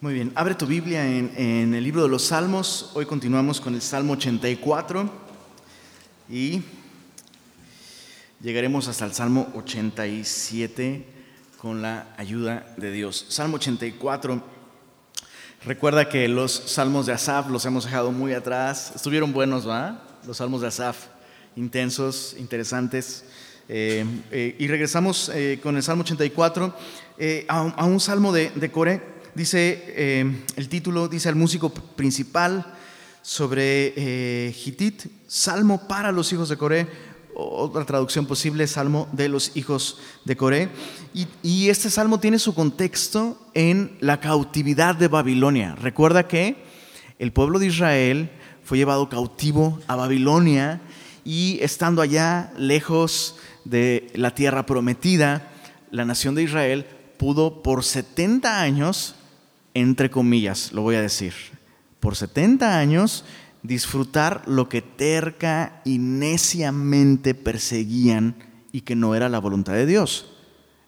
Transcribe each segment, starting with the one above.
Muy bien, abre tu Biblia en, el libro de los Salmos. Hoy continuamos con el Salmo 84 y llegaremos hasta el Salmo 87 con la ayuda de Dios. Salmo 84. Recuerda que los salmos de Asaf los hemos dejado muy atrás. Estuvieron buenos, ¿va? Los salmos de Asaf, intensos, interesantes. Eh, eh, y regresamos eh, con el Salmo 84 a, un salmo de, de Coré dice eh, el título, dice el músico principal sobre eh, Hitit, Salmo para los hijos de Coré, otra traducción posible, Salmo de los hijos de Coré. Y, este salmo tiene su contexto en la cautividad de Babilonia. Recuerda que el pueblo de Israel fue llevado cautivo a Babilonia y estando allá lejos de la tierra prometida, la nación de Israel pudo por 70 años entre comillas, lo voy a decir, por 70 años disfrutar lo que terca y neciamente perseguían y que no era la voluntad de Dios.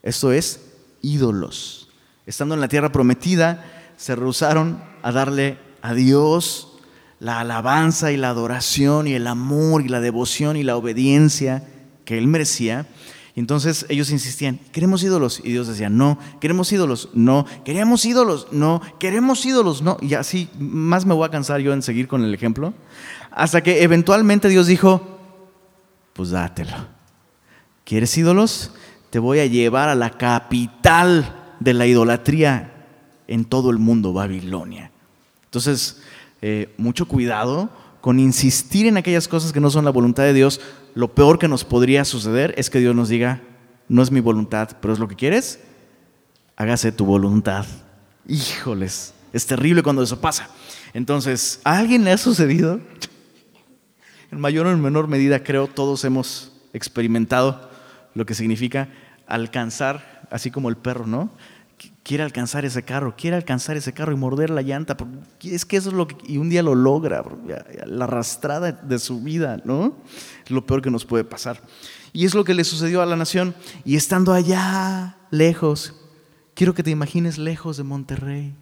Esto es ídolos. Estando en la tierra prometida, se rehusaron a darle a Dios la alabanza y la adoración y el amor y la devoción y la obediencia que Él merecía entonces ellos insistían, queremos ídolos. Y Dios decía, no, queremos ídolos, no, queremos ídolos, no, queremos ídolos, no. Y así más me voy a cansar yo en seguir con el ejemplo. Hasta que eventualmente Dios dijo, pues dátelo. ¿Quieres ídolos? Te voy a llevar a la capital de la idolatría en todo el mundo, Babilonia. Entonces, eh, mucho cuidado con insistir en aquellas cosas que no son la voluntad de Dios, lo peor que nos podría suceder es que Dios nos diga, no es mi voluntad, pero es lo que quieres, hágase tu voluntad. Híjoles, es terrible cuando eso pasa. Entonces, ¿a alguien le ha sucedido? En mayor o en menor medida, creo, todos hemos experimentado lo que significa alcanzar, así como el perro, ¿no? Quiere alcanzar ese carro, quiere alcanzar ese carro y morder la llanta. Es que eso es lo que, y un día lo logra, la arrastrada de su vida, ¿no? Es lo peor que nos puede pasar. Y es lo que le sucedió a la nación. Y estando allá, lejos, quiero que te imagines lejos de Monterrey.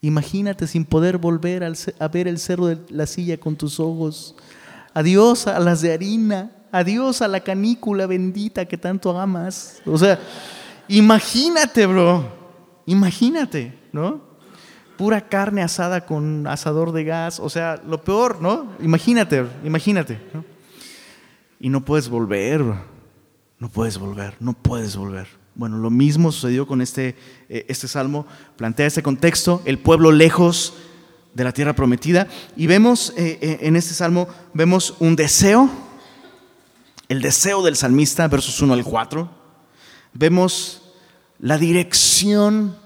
Imagínate sin poder volver a ver el cerro de la silla con tus ojos. Adiós a las de harina. Adiós a la canícula bendita que tanto amas. O sea, imagínate, bro. Imagínate, ¿no? Pura carne asada con asador de gas, o sea, lo peor, ¿no? Imagínate, imagínate. Y no puedes volver, no puedes volver, no puedes volver. Bueno, lo mismo sucedió con este, eh, este salmo, plantea este contexto, el pueblo lejos de la tierra prometida, y vemos eh, eh, en este salmo, vemos un deseo, el deseo del salmista, versos 1 al 4, vemos la dirección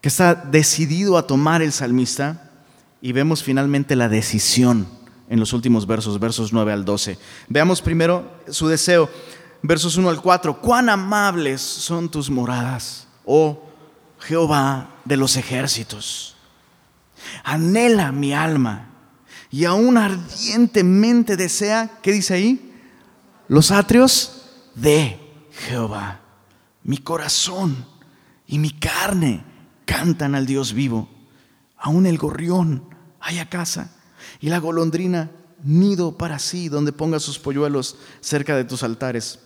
que está decidido a tomar el salmista y vemos finalmente la decisión en los últimos versos, versos 9 al 12. Veamos primero su deseo, versos 1 al 4. Cuán amables son tus moradas, oh Jehová de los ejércitos. Anhela mi alma y aún ardientemente desea, ¿qué dice ahí? Los atrios de Jehová. Mi corazón y mi carne cantan al Dios vivo. Aún el gorrión haya casa y la golondrina nido para sí, donde ponga sus polluelos cerca de tus altares.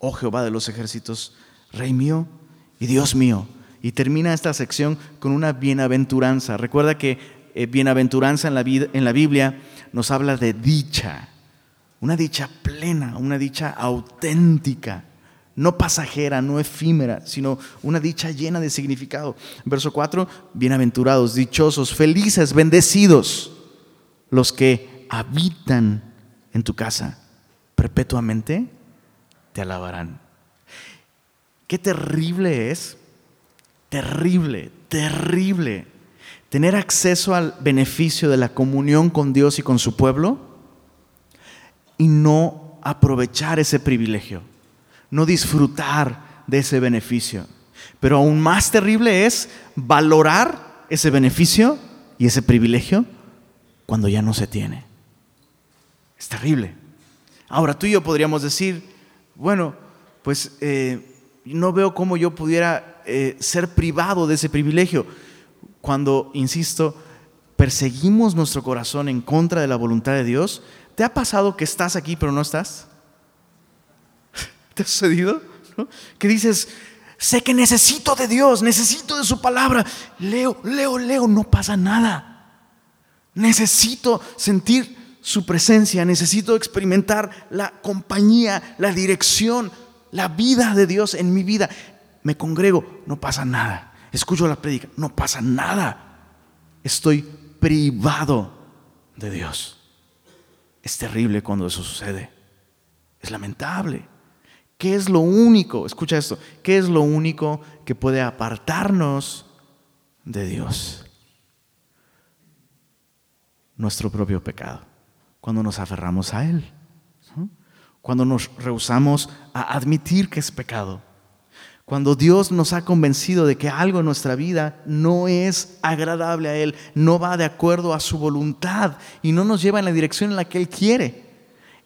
Oh Jehová de los ejércitos, Rey mío y Dios mío. Y termina esta sección con una bienaventuranza. Recuerda que eh, bienaventuranza en la, en la Biblia nos habla de dicha, una dicha plena, una dicha auténtica no pasajera, no efímera, sino una dicha llena de significado. Verso 4, bienaventurados, dichosos, felices, bendecidos los que habitan en tu casa, perpetuamente te alabarán. Qué terrible es, terrible, terrible, tener acceso al beneficio de la comunión con Dios y con su pueblo y no aprovechar ese privilegio no disfrutar de ese beneficio. Pero aún más terrible es valorar ese beneficio y ese privilegio cuando ya no se tiene. Es terrible. Ahora tú y yo podríamos decir, bueno, pues eh, no veo cómo yo pudiera eh, ser privado de ese privilegio. cuando, insisto, perseguimos nuestro corazón en contra de la voluntad de Dios? ¿Te ha pasado que estás aquí pero no estás? ¿Te ha sucedido? Que dices, sé que necesito de Dios, necesito de su palabra. Leo, leo, leo, no pasa nada. Necesito sentir su presencia, necesito experimentar la compañía, la dirección, la vida de Dios en mi vida. Me congrego, no pasa nada. Escucho la prédica, no pasa nada. Estoy privado de Dios. Es terrible cuando eso sucede. Es lamentable. ¿Qué es lo único? Escucha esto. ¿Qué es lo único que puede apartarnos de Dios? Nuestro propio pecado. Cuando nos aferramos a Él. Cuando nos rehusamos a admitir que es pecado. Cuando Dios nos ha convencido de que algo en nuestra vida no es agradable a Él, no va de acuerdo a su voluntad y no nos lleva en la dirección en la que Él quiere.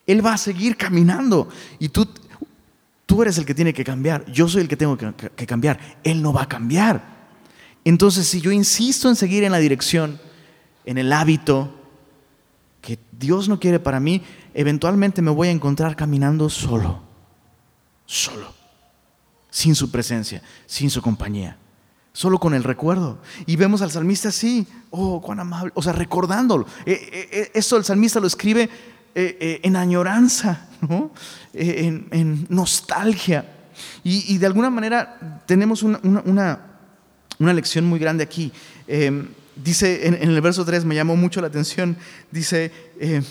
Él va a seguir caminando y tú Tú eres el que tiene que cambiar, yo soy el que tengo que, cambiar, Él no va a cambiar. Entonces, si yo insisto en seguir en la dirección, en el hábito que Dios no quiere para mí, eventualmente me voy a encontrar caminando solo, solo, sin su presencia, sin su compañía, solo con el recuerdo. Y vemos al salmista así, oh, cuán amable, o sea, recordándolo. Eh, eh, eh, esto el salmista lo escribe en añoranza, ¿no? Eh, en, nostalgia. Y, de alguna manera tenemos una, una, lección muy grande aquí. Eh, dice en, el verso 3, me llamó mucho la atención, dice, eh,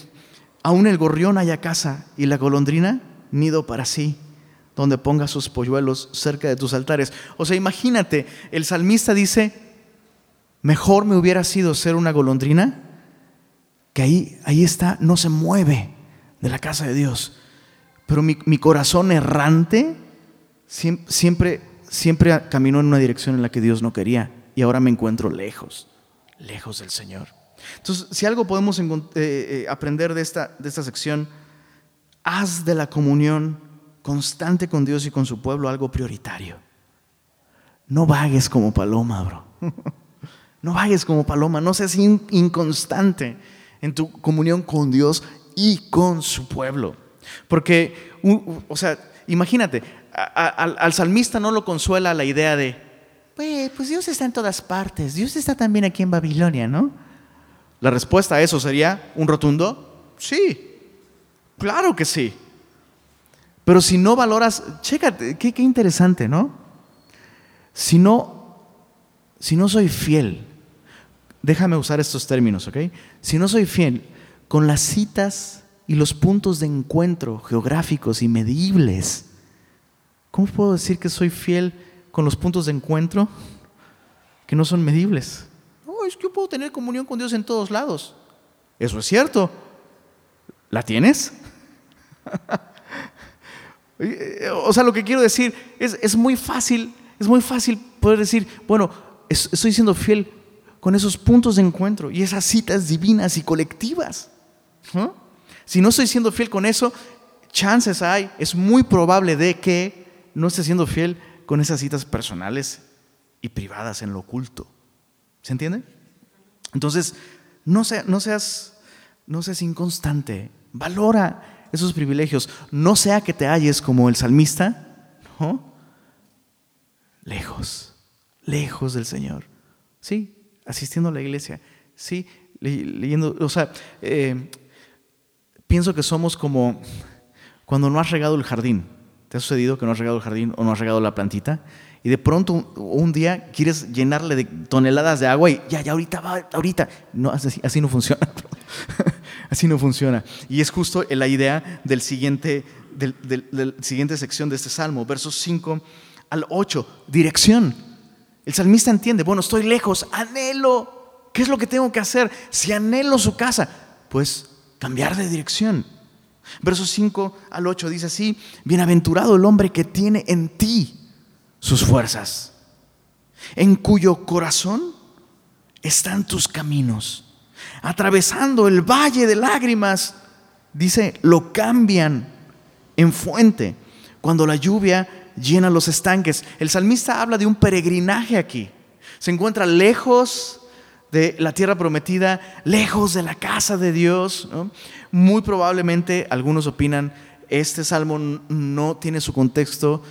aún el gorrión haya casa y la golondrina nido para sí, donde ponga sus polluelos cerca de tus altares. O sea, imagínate, el salmista dice, mejor me hubiera sido ser una golondrina, que ahí, ahí está, no se mueve de la casa de Dios. Pero mi, corazón errante siempre, siempre caminó en una dirección en la que Dios no quería y ahora me encuentro lejos, lejos del Señor. Entonces, si algo podemos eh, eh, aprender de esta, de esta sección, haz de la comunión constante con Dios y con su pueblo algo prioritario. No vagues como paloma, bro. No vagues como paloma, no seas inconstante en tu comunión con Dios y con su pueblo. Porque, o sea, imagínate, al, salmista no lo consuela la idea de, pues, pues Dios está en todas partes, Dios está también aquí en Babilonia, ¿no? La respuesta a eso sería un rotundo, sí, claro que sí. Pero si no valoras, chécate, qué, qué interesante, ¿no? Si no, si no soy fiel, déjame usar estos términos, ¿ok? Si no soy fiel con las citas y los puntos de encuentro geográficos y medibles. ¿Cómo puedo decir que soy fiel con los puntos de encuentro que no son medibles? No, es que yo puedo tener comunión con Dios en todos lados. Eso es cierto. ¿La tienes? o sea, lo que quiero decir es, es, muy fácil, es muy fácil poder decir, bueno, estoy siendo fiel con esos puntos de encuentro y esas citas divinas y colectivas. Si no estoy siendo fiel con eso, chances hay, es muy probable de que no esté siendo fiel con esas citas personales y privadas en lo oculto. ¿Se entiende? Entonces, no, no, seas, no seas inconstante, valora esos privilegios, no sea que te halles como el salmista, ¿no? lejos, lejos del Señor. Sí, asistiendo a la iglesia, sí, leyendo, o sea, eh, pienso que somos como cuando no has regado el jardín. ¿Te ha sucedido que no has regado el jardín o no has regado la plantita? Y de pronto un, día quieres llenarle de toneladas de agua y ya, ya ahorita va, ahorita. No, así, no funciona. así no funciona. Y es justo la idea del siguiente, del, del siguiente sección de este salmo, versos 5 al 8. Dirección. El salmista entiende, bueno, estoy lejos, anhelo. ¿Qué es lo que tengo que hacer? Si anhelo su casa, pues cambiar de dirección. Versos 5 al 8 dice así, bienaventurado el hombre que tiene en ti sus fuerzas, en cuyo corazón están tus caminos, atravesando el valle de lágrimas, dice, lo cambian en fuente cuando la lluvia llena los estanques. El salmista habla de un peregrinaje aquí. Se encuentra lejos de la tierra prometida, lejos de la casa de Dios. Muy probablemente algunos opinan, este salmo no tiene su contexto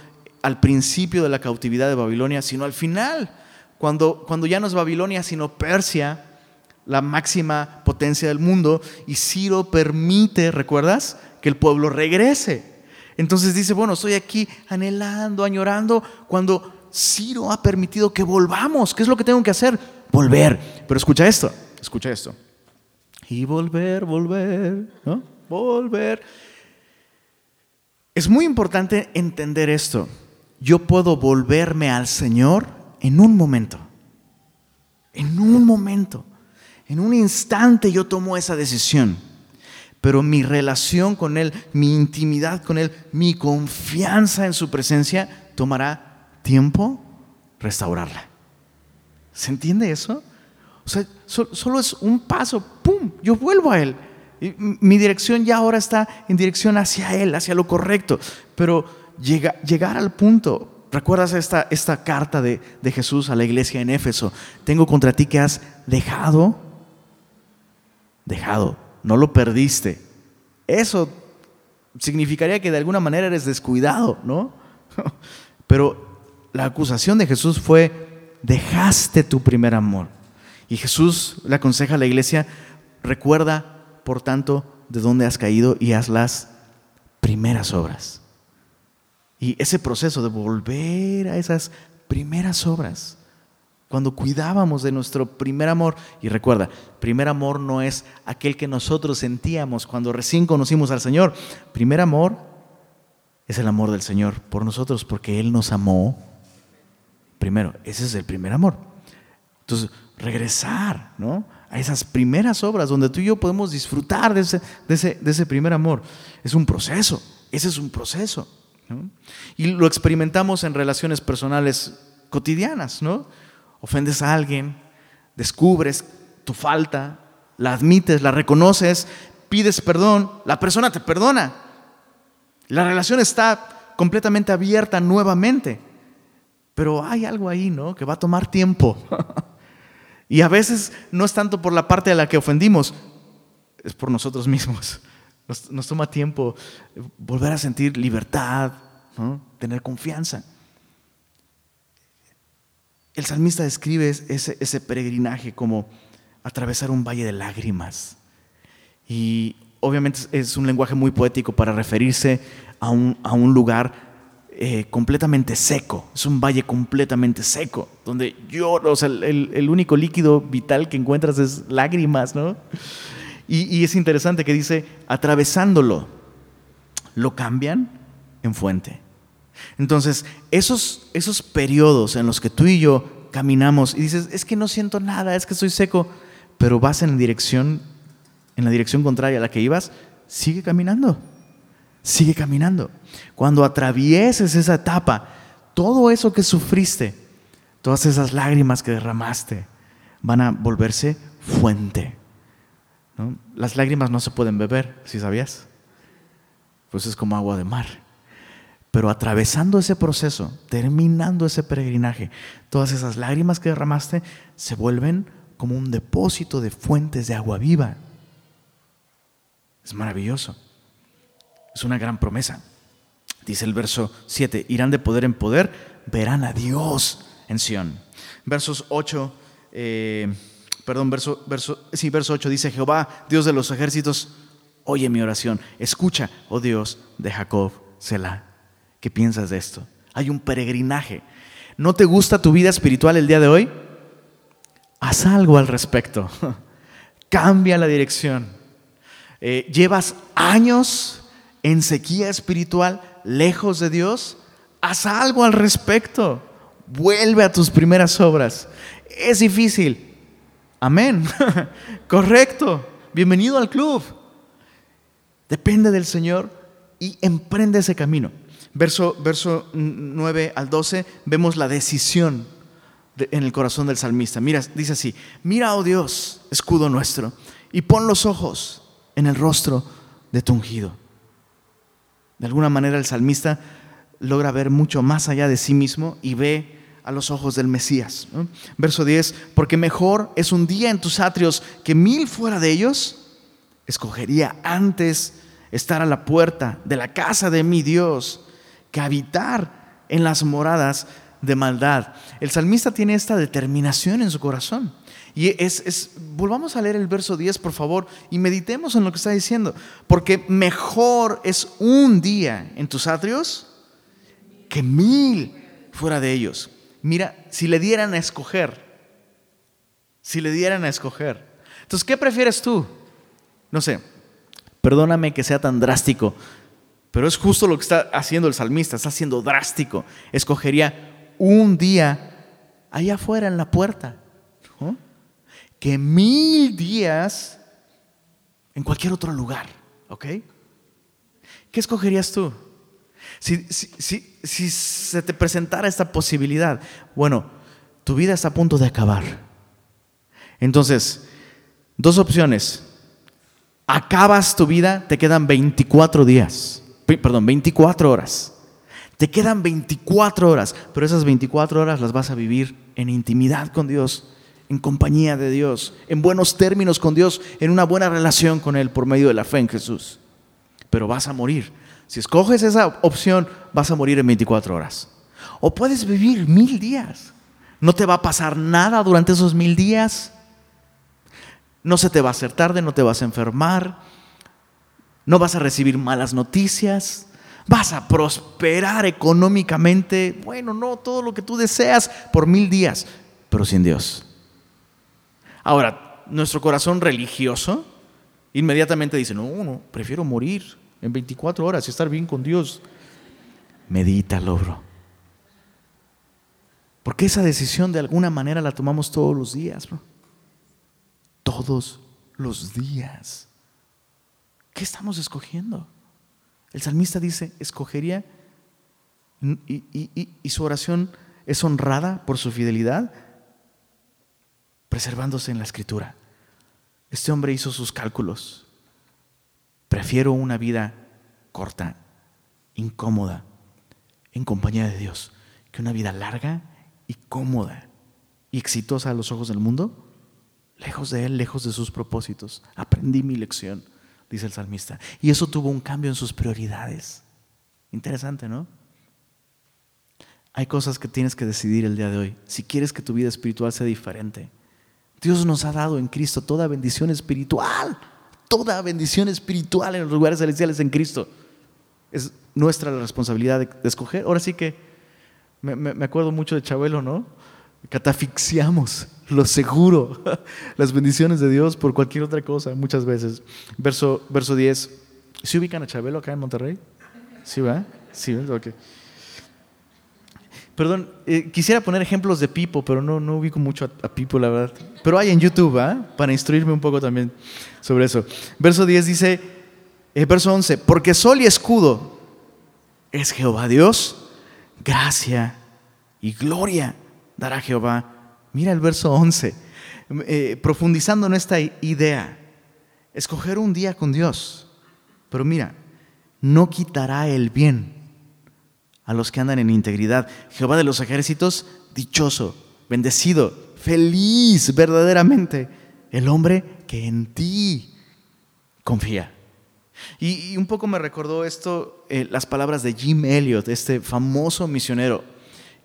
al principio de la cautividad de Babilonia, sino al final, cuando, cuando ya no es Babilonia, sino Persia, la máxima potencia del mundo, y Ciro permite, ¿recuerdas?, que el pueblo regrese. Entonces dice, bueno, estoy aquí anhelando, añorando, cuando Ciro ha permitido que volvamos. ¿Qué es lo que tengo que hacer? Volver. Pero escucha esto, escucha esto. Y volver, volver, ¿no? Volver. Es muy importante entender esto. Yo puedo volverme al Señor en un momento. En un momento. En un instante yo tomo esa decisión pero mi relación con Él, mi intimidad con Él, mi confianza en su presencia, tomará tiempo restaurarla. ¿Se entiende eso? O sea, solo es un paso, ¡pum! Yo vuelvo a Él. mi dirección ya ahora está en dirección hacia Él, hacia lo correcto. Pero llegar al punto, ¿recuerdas esta, esta carta de, de Jesús a la iglesia en Éfeso? Tengo contra ti que has dejado, dejado no lo perdiste. Eso significaría que de alguna manera eres descuidado, ¿no? Pero la acusación de Jesús fue, dejaste tu primer amor. Y Jesús le aconseja a la iglesia, recuerda, por tanto, de dónde has caído y haz las primeras obras. Y ese proceso de volver a esas primeras obras cuando cuidábamos de nuestro primer amor. Y recuerda, primer amor no es aquel que nosotros sentíamos cuando recién conocimos al Señor. Primer amor es el amor del Señor por nosotros, porque Él nos amó primero. Ese es el primer amor. Entonces, regresar ¿no? a esas primeras obras donde tú y yo podemos disfrutar de ese, de ese, primer amor. Es un proceso, ese es un proceso. Y lo experimentamos en relaciones personales cotidianas, ¿no? Ofendes a alguien, descubres tu falta, la admites, la reconoces, pides perdón, la persona te perdona. La relación está completamente abierta nuevamente. Pero hay algo ahí, ¿no? Que va a tomar tiempo. y a veces no es tanto por la parte de la que ofendimos, es por nosotros mismos. Nos, toma tiempo volver a sentir libertad, tener confianza. El salmista describe ese, peregrinaje como atravesar un valle de lágrimas. Y obviamente es un lenguaje muy poético para referirse a un, lugar eh, completamente seco. Es un valle completamente seco, donde lloro, o sea, el, único líquido vital que encuentras es lágrimas, ¿no? Y, y es interesante que dice, atravesándolo, lo cambian en fuente. Entonces, esos, esos periodos en los que tú y yo caminamos y dices, es que no siento nada, es que estoy seco, pero vas en dirección, en la dirección contraria a la que ibas, sigue caminando, sigue caminando. Cuando atravieses esa etapa, todo eso que sufriste, todas esas lágrimas que derramaste, van a volverse fuente. Las lágrimas no se pueden beber, si sabías? Pues es como agua de mar. Pero atravesando ese proceso, terminando ese peregrinaje, todas esas lágrimas que derramaste se vuelven como un depósito de fuentes de agua viva. Es maravilloso. Es una gran promesa. Dice el verso 7, irán de poder en poder, verán a Dios en Sión. Versos 8, eh, perdón, verso, verso, sí, verso 8 dice, Jehová, Dios de los ejércitos, oye mi oración, escucha, oh Dios de Jacob, Selah. ¿Qué piensas de esto? Hay un peregrinaje. ¿No te gusta tu vida espiritual el día de hoy? Haz algo al respecto. Cambia la dirección. Eh, ¿Llevas años en sequía espiritual lejos de Dios? Haz algo al respecto. Vuelve a tus primeras obras. Es difícil. Amén. Correcto. Bienvenido al club. Depende del Señor y emprende ese camino. Verso, verso 9 al 12, vemos la decisión en el corazón del salmista. Mira, dice así, mira, oh Dios, escudo nuestro, y pon los ojos en el rostro de tu ungido. De alguna manera el salmista logra ver mucho más allá de sí mismo y ve a los ojos del Mesías. Verso 10, porque mejor es un día en tus atrios que mil fuera de ellos, escogería antes estar a la puerta de la casa de mi Dios que habitar en las moradas de maldad. El salmista tiene esta determinación en su corazón. Y es, volvamos a leer el verso 10, por favor, y meditemos en lo que está diciendo. Porque mejor es un día en tus atrios que mil fuera de ellos. Mira, si le dieran a escoger, si le dieran a escoger. Entonces, ¿qué prefieres tú? No sé, perdóname que sea tan drástico, pero es justo lo que está haciendo el salmista, está siendo drástico. Escogería un día allá afuera en la puerta que mil días en cualquier otro lugar, ¿ok? ¿Qué escogerías tú? Si, si, se te presentara esta posibilidad, bueno, tu vida está a punto de acabar. Entonces, dos opciones. Acabas tu vida, te quedan 24 días, perdón, 24 horas. Te quedan 24 horas, pero esas 24 horas las vas a vivir en intimidad con Dios en compañía de Dios, en buenos términos con Dios, en una buena relación con Él por medio de la fe en Jesús. Pero vas a morir. Si escoges esa opción, vas a morir en 24 horas. O puedes vivir mil días. No te va a pasar nada durante esos mil días. No se te va a hacer tarde, no te vas a enfermar. No vas a recibir malas noticias. Vas a prosperar económicamente. Bueno, no, todo lo que tú deseas por mil días, pero sin Dios. Ahora, nuestro corazón religioso inmediatamente dice, no, no, prefiero morir en 24 horas y estar bien con Dios. Medítalo, bro. Porque esa decisión de alguna manera la tomamos todos los días, bro. Todos los días. ¿Qué estamos escogiendo? El salmista dice, escogería, y, su oración es honrada por su fidelidad, preservándose en la escritura. Este hombre hizo sus cálculos. Prefiero una vida corta, incómoda, en compañía de Dios, que una vida larga y cómoda y exitosa a los ojos del mundo, lejos de Él, lejos de sus propósitos. Aprendí mi lección, dice el salmista. Y eso tuvo un cambio en sus prioridades. Interesante, ¿no? Hay cosas que tienes que decidir el día de hoy. Si quieres que tu vida espiritual sea diferente, Dios nos ha dado en Cristo toda bendición espiritual, toda bendición espiritual en los lugares celestiales en Cristo. Es nuestra responsabilidad de, escoger. Ahora sí que me, acuerdo mucho de Chabelo, ¿no? Catafixiamos lo seguro, las bendiciones de Dios por cualquier otra cosa, muchas veces. Verso, verso 10. ¿Se ubican a Chabelo acá en Monterrey? ¿Sí, va? Sí, ok. Perdón, eh, quisiera poner ejemplos de Pipo, pero no, no ubico mucho a, Pipo, la verdad. Pero hay en YouTube, ¿ah? Para instruirme un poco también sobre eso. Verso 10 dice, eh, verso 11, porque sol y escudo es Jehová Dios, gracia y gloria dará Jehová. Mira el verso 11, eh, profundizando en esta idea, escoger un día con Dios, pero mira, no quitará el bien a los que andan en integridad. Jehová de los ejércitos, dichoso, bendecido, feliz verdaderamente el hombre que en ti confía. Y, un poco me recordó esto, eh, las palabras de Jim Elliot, este famoso misionero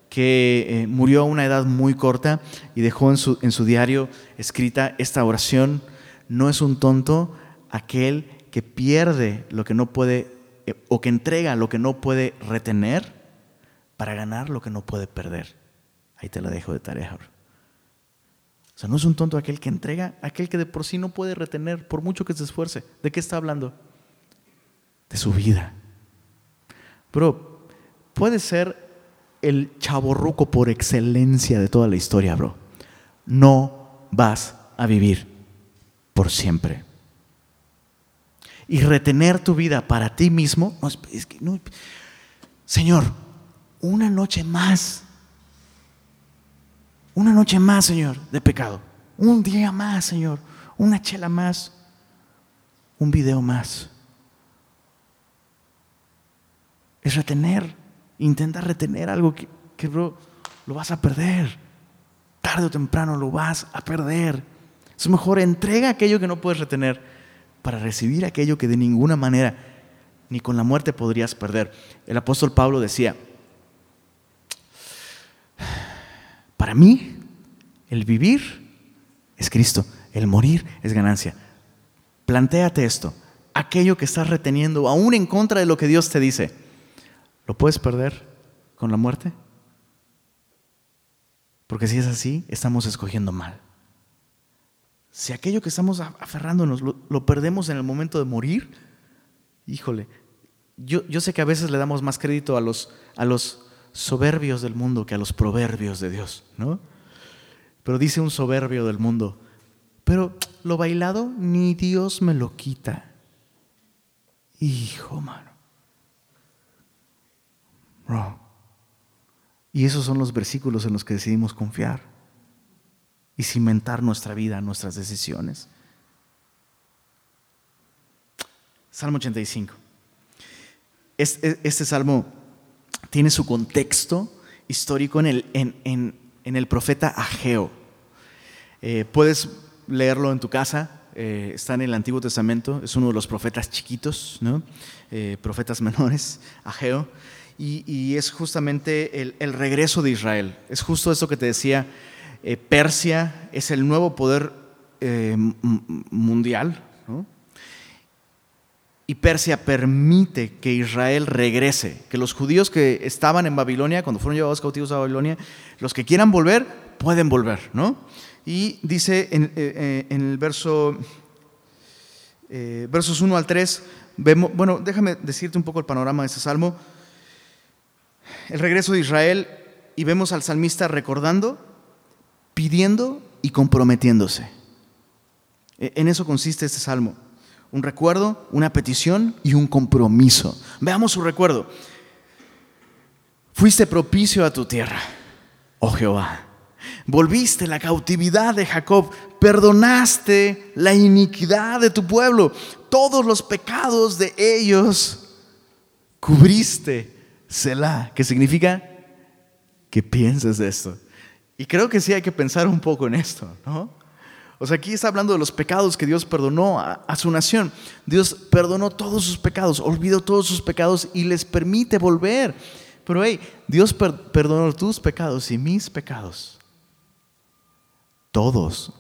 que eh, murió a una edad muy corta y dejó en su, en su diario escrita esta oración, no es un tonto aquel que pierde lo que no puede eh, o que entrega lo que no puede retener para ganar lo que no puede perder. Ahí te la dejo de tarea. O sea, no es un tonto aquel que entrega, aquel que de por sí no puede retener, por mucho que se esfuerce. ¿De qué está hablando? De su vida. Bro, puede ser el chaborruco por excelencia de toda la historia, bro. No vas a vivir por siempre. Y retener tu vida para ti mismo, es que no, Señor, una noche más, una noche más, Señor, de pecado, un día más, Señor, una chela más, un video más. Es retener, intenta retener algo que, que lo vas a perder. Tarde o temprano lo vas a perder. Es mejor entrega aquello que no puedes retener para recibir aquello que de ninguna manera ni con la muerte podrías perder. El apóstol Pablo decía, para mí el vivir es Cristo, el morir es ganancia. Plantéate esto, aquello que estás reteniendo, aún en contra de lo que Dios te dice, ¿lo puedes perder con la muerte? Porque si es así, estamos escogiendo mal. Si aquello que estamos aferrándonos lo, perdemos en el momento de morir, híjole, yo, yo, sé que a veces le damos más crédito a los, a los soberbios del mundo que a los proverbios de Dios, ¿no? Pero dice un soberbio del mundo, pero lo bailado ni Dios me lo quita. Hijo, mano. Y esos son los versículos en los que decidimos confiar y cimentar nuestra vida, nuestras decisiones. Salmo 85. Este, salmo tiene su contexto histórico en el, en, el profeta Ageo. Eh, puedes leerlo en tu casa, eh, está en el Antiguo Testamento, es uno de los profetas chiquitos, ¿no? Eh, profetas menores, Ageo, y, es justamente el, regreso de Israel. Es justo eso que te decía eh, Persia es el nuevo poder eh, mundial, y Persia permite que Israel regrese, que los judíos que estaban en Babilonia, cuando fueron llevados cautivos a Babilonia, los que quieran volver, pueden volver, ¿no? Y dice en, eh, el verso, versos 1 al 3, vemos, bueno, déjame decirte un poco el panorama de este salmo, el regreso de Israel, y vemos al salmista recordando pidiendo y comprometiéndose. E, en eso consiste este salmo. Un recuerdo, una petición y un compromiso. Veamos su recuerdo. Fuiste propicio a tu tierra, oh Jehová. Volviste la cautividad de Jacob, perdonaste la iniquidad de tu pueblo, todos los pecados de ellos cubriste. Selah, ¿qué significa? Que pienses de esto. Y creo que sí hay que pensar un poco en esto, ¿no? O sea, aquí está hablando de los pecados que Dios perdonó a, su nación. Dios perdonó todos sus pecados, olvidó todos sus pecados y les permite volver. Pero hey, Dios perdonó tus pecados y mis pecados. Todos.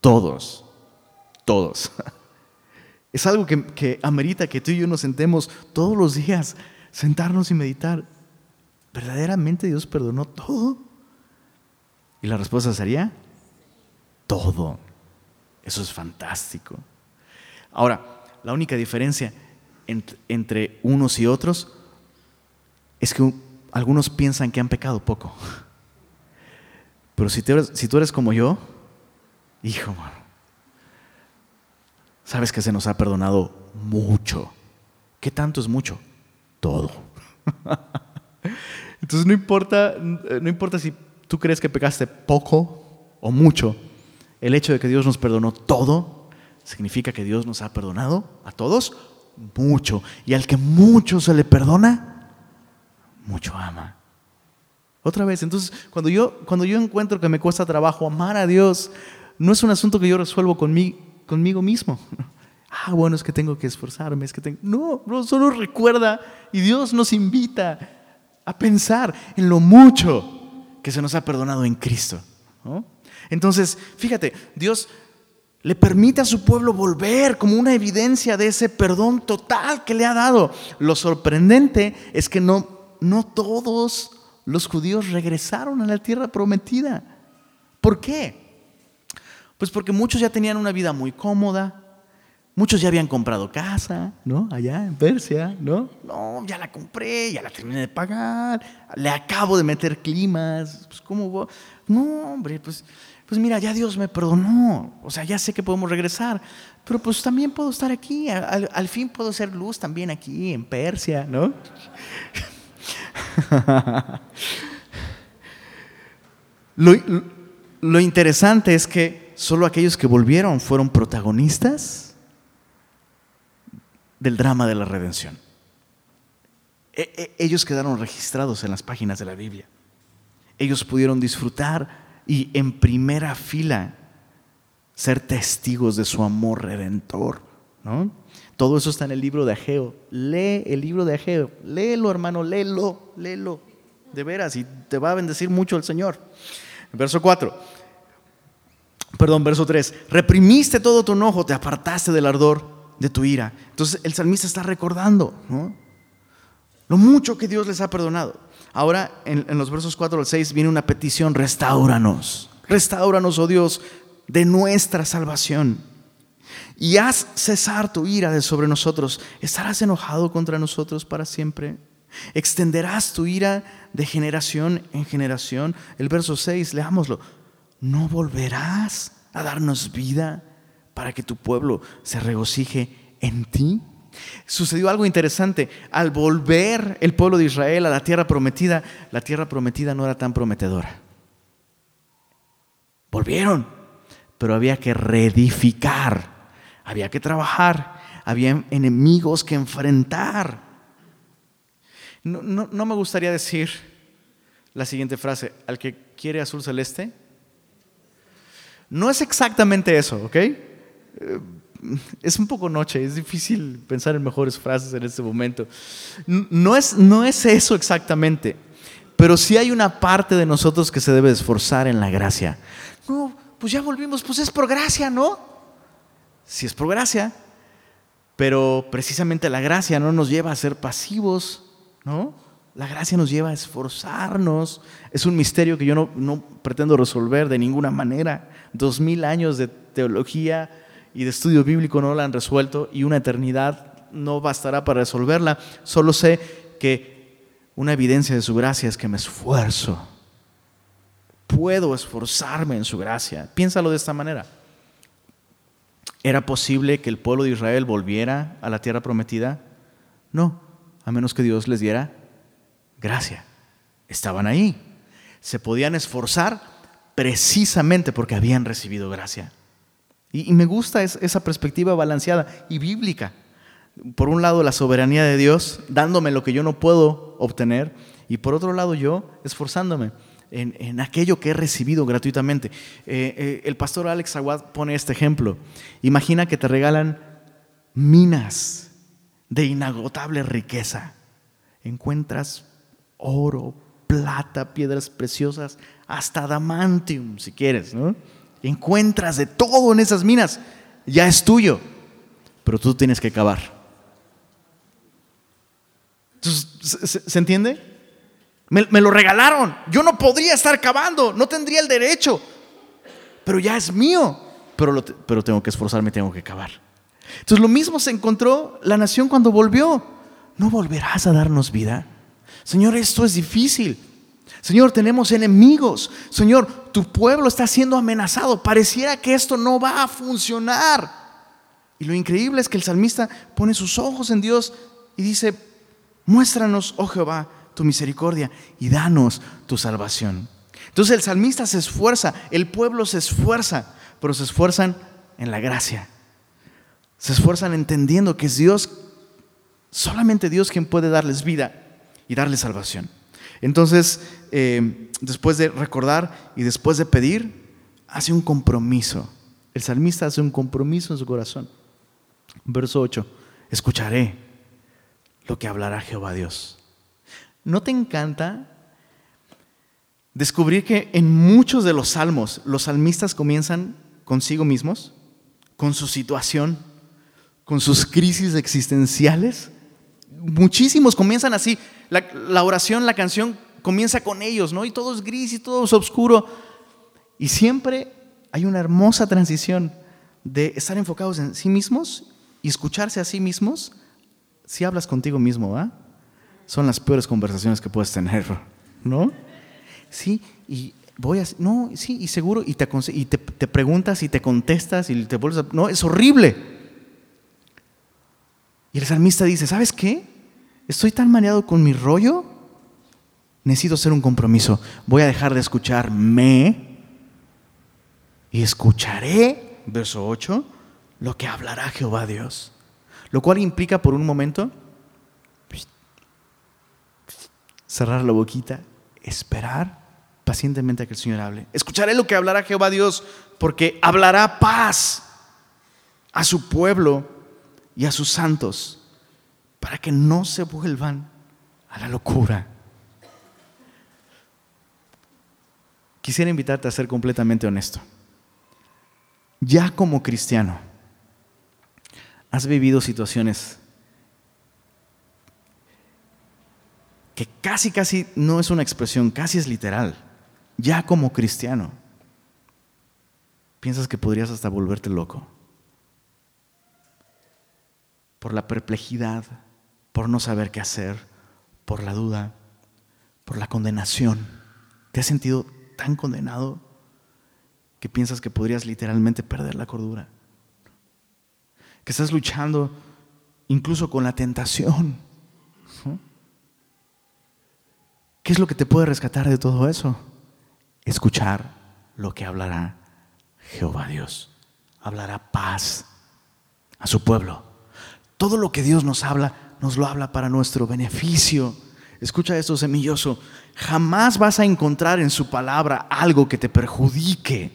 Todos. Todos. Es algo que, que amerita que tú y yo nos sentemos todos los días, sentarnos y meditar. ¿Verdaderamente Dios perdonó todo? Y la respuesta sería todo. Eso es fantástico. Ahora, la única diferencia entre, unos y otros es que algunos piensan que han pecado poco. Pero si, tú eres como yo, hijo, sabes que se nos ha perdonado mucho. ¿Qué tanto es mucho? Todo. Entonces no importa, no importa si tú crees que pecaste poco o mucho, el hecho de que Dios nos perdonó todo significa que Dios nos ha perdonado a todos mucho. Y al que mucho se le perdona, mucho ama. Otra vez, entonces, cuando yo, cuando yo encuentro que me cuesta trabajo amar a Dios, no es un asunto que yo resuelvo conmigo mismo. Ah, bueno, es que tengo que esforzarme, es que tengo... No, no, solo recuerda y Dios nos invita a pensar en lo mucho que se nos ha perdonado en Cristo. Entonces, fíjate, Dios le permite a su pueblo volver como una evidencia de ese perdón total que le ha dado. Lo sorprendente es que no, no todos los judíos regresaron a la tierra prometida. ¿Por qué? Pues porque muchos ya tenían una vida muy cómoda, Muchos ya habían comprado casa, ¿no? Allá en Persia, ¿no? No, ya la compré, ya la terminé de pagar, le acabo de meter climas, pues ¿cómo No, hombre, pues, pues mira, ya Dios me perdonó, o sea, ya sé que podemos regresar, pero pues también puedo estar aquí, al, fin puedo ser luz también aquí en Persia, ¿no? lo, lo interesante es que solo aquellos que volvieron fueron protagonistas del drama de la redención. E, e, ellos quedaron registrados en las páginas de la Biblia. Ellos pudieron disfrutar y en primera fila ser testigos de su amor redentor. ¿no? Todo eso está en el libro de Ageo. Lee el libro de Ageo. Léelo, hermano, léelo, léelo. De veras, y te va a bendecir mucho el Señor. Verso 4. Perdón, verso 3. Reprimiste todo tu enojo, te apartaste del ardor de tu ira. Entonces el salmista está recordando lo mucho que Dios les ha perdonado. Ahora en, en los versos 4 al 6 viene una petición, restauranos. Restauranos, oh Dios, de nuestra salvación y haz cesar tu ira de sobre nosotros. ¿Estarás enojado contra nosotros para siempre? ¿Extenderás tu ira de generación en generación? El verso 6, leámoslo. ¿No volverás a darnos vida para que tu pueblo se regocije en ti? Sucedió algo interesante. Al volver el pueblo de Israel a la tierra prometida, la tierra prometida no era tan prometedora. Volvieron, pero había que reedificar había que trabajar, había enemigos que enfrentar. No, me gustaría decir la siguiente frase, al que quiere azul celeste. No es exactamente eso, ¿ok? Eh, es un poco noche, es difícil pensar en mejores frases en este momento. No es, no es eso exactamente, pero sí hay una parte de nosotros que se debe esforzar en la gracia. No, pues ya volvimos, pues es por gracia, ¿no? si es por gracia, pero precisamente la gracia no nos lleva a ser pasivos, ¿no? La gracia nos lleva a esforzarnos. Es un misterio que yo no, no pretendo resolver de ninguna manera. Dos mil años de teología y de estudio bíblico no la han resuelto y una eternidad no bastará para resolverla. Solo sé que una evidencia de su gracia es que me esfuerzo. Puedo esforzarme en su gracia. Piénsalo de esta manera. ¿Era posible que el pueblo de Israel volviera a la tierra prometida? No, a menos que Dios les diera gracia. Estaban ahí. Se podían esforzar precisamente porque habían recibido gracia. Y, me gusta esa perspectiva balanceada y bíblica. Por un lado, la soberanía de Dios, dándome lo que yo no puedo obtener, y por otro lado, yo esforzándome en, aquello que he recibido gratuitamente. Eh, eh, el pastor Alex Aguad pone este ejemplo. Imagina que te regalan minas de inagotable riqueza. Encuentras oro, plata, piedras preciosas, hasta adamantium, si quieres, ¿no? Encuentras de todo en esas minas. Ya es tuyo, pero tú tienes que cavar. ¿se entiende? Me, lo regalaron. Yo no podría estar cavando, no tendría el derecho. Pero ya es mío. Pero, pero tengo que esforzarme, tengo que cavar. Entonces lo mismo se encontró la nación cuando volvió. ¿No volverás a darnos vida? Señor, esto es difícil. Señor, tenemos enemigos. Señor, tu pueblo está siendo amenazado. Pareciera que esto no va a funcionar. Y lo increíble es que el salmista pone sus ojos en Dios y dice, muéstranos, oh Jehová, tu misericordia y danos tu salvación. Entonces el salmista se esfuerza, el pueblo se esfuerza, pero se esfuerzan en la gracia. Se esfuerzan entendiendo que es Dios, solamente Dios quien puede darles vida y darles salvación. Entonces, eh, después de recordar y después de pedir, hace un compromiso. El salmista hace un compromiso en su corazón. Verso 8, escucharé lo que hablará Jehová Dios. ¿No te encanta descubrir que en muchos de los salmos los salmistas comienzan consigo mismos, con su situación, con sus crisis existenciales? Muchísimos comienzan así. La, oración, la canción comienza con ellos, ¿no? Y todo es gris y todo es oscuro. Y siempre hay una hermosa transición de estar enfocados en sí mismos y escucharse a sí mismos si hablas contigo mismo, ¿va? son las peores conversaciones que puedes tener, ¿no? Sí, y voy a... No, sí, y seguro, y te, y te, preguntas y te contestas y te vuelves a... No, es horrible. Y el salmista dice, ¿sabes qué? Estoy tan mareado con mi rollo, necesito hacer un compromiso. Voy a dejar de escucharme y escucharé, verso 8, lo que hablará Jehová Dios. Lo cual implica por un momento cerrar la boquita, esperar pacientemente a que el Señor hable. Escucharé lo que hablará Jehová Dios, porque hablará paz a su pueblo y a sus santos, para que no se vuelvan a la locura. Quisiera invitarte a ser completamente honesto. Ya como cristiano, has vivido situaciones que casi, casi no es una expresión, casi es literal. Ya como cristiano, piensas que podrías hasta volverte loco por la perplejidad, por no saber qué hacer, por la duda, por la condenación. ¿Te has sentido tan condenado que piensas que podrías literalmente perder la cordura? Que estás luchando incluso con la tentación. ¿Qué es lo que te puede rescatar de todo eso? Escuchar lo que hablará Jehová Dios. Hablará paz a su pueblo. Todo lo que Dios nos habla, nos lo habla para nuestro beneficio. Escucha esto, semilloso. Jamás vas a encontrar en su palabra algo que te perjudique.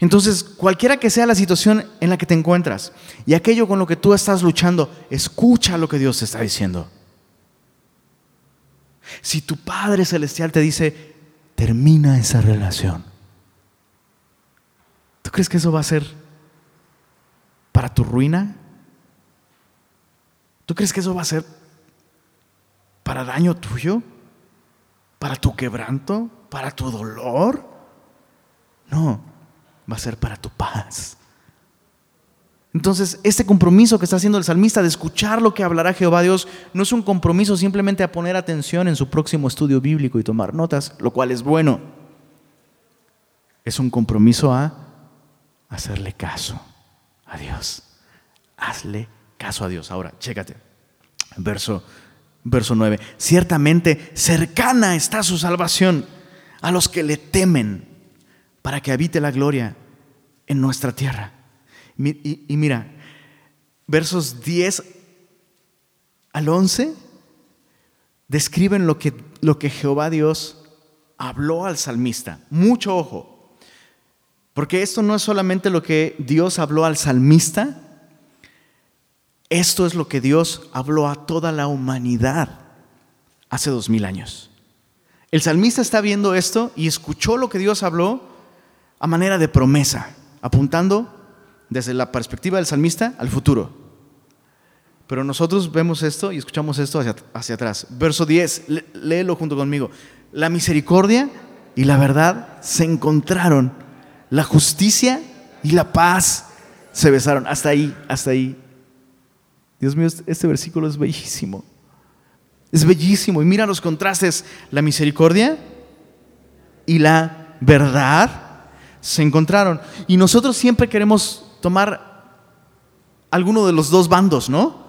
Entonces, cualquiera que sea la situación en la que te encuentras y aquello con lo que tú estás luchando, escucha lo que Dios te está diciendo. Si tu Padre Celestial te dice, termina esa relación, ¿tú crees que eso va a ser para tu ruina? ¿Tú crees que eso va a ser para daño tuyo? ¿Para tu quebranto? ¿Para tu dolor? No, va a ser para tu paz. Entonces, este compromiso que está haciendo el salmista de escuchar lo que hablará Jehová Dios no es un compromiso simplemente a poner atención en su próximo estudio bíblico y tomar notas, lo cual es bueno. Es un compromiso a hacerle caso a Dios. Hazle caso a Dios. Ahora, chécate. Verso, verso 9. Ciertamente cercana está su salvación a los que le temen para que habite la gloria en nuestra tierra. Y, mira, versos 10 al 11 describen lo que, lo que Jehová Dios habló al salmista. Mucho ojo, porque esto no es solamente lo que Dios habló al salmista, esto es lo que Dios habló a toda la humanidad hace dos mil años. El salmista está viendo esto y escuchó lo que Dios habló a manera de promesa, apuntando desde la perspectiva del salmista al futuro. Pero nosotros vemos esto y escuchamos esto hacia, atrás. Verso 10, léelo junto conmigo. La misericordia y la verdad se encontraron. La justicia y la paz se besaron. Hasta ahí, hasta ahí. Dios mío, este, este versículo es bellísimo. Es bellísimo. Y mira los contrastes. La misericordia y la verdad se encontraron. Y nosotros siempre queremos tomar alguno de los dos bandos, ¿no?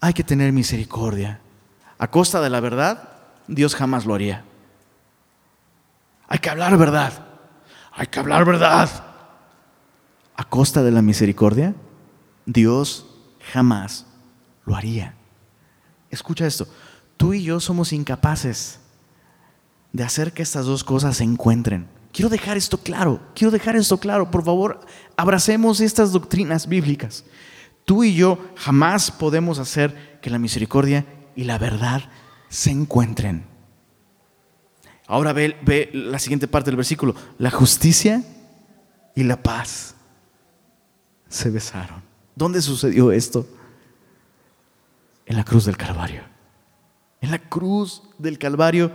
Hay que tener misericordia. A costa de la verdad, Dios jamás lo haría. Hay que hablar verdad. Hay que hablar verdad. A costa de la misericordia, Dios jamás lo haría. Escucha esto. Tú y yo somos incapaces de hacer que estas dos cosas se encuentren. Quiero dejar esto claro, quiero dejar esto claro. Por favor, abracemos estas doctrinas bíblicas. Tú y yo jamás podemos hacer que la misericordia y la verdad se encuentren. Ahora ve, ve la siguiente parte del versículo. La justicia y la paz se besaron. ¿Dónde sucedió esto? En la cruz del Calvario. En la cruz del Calvario,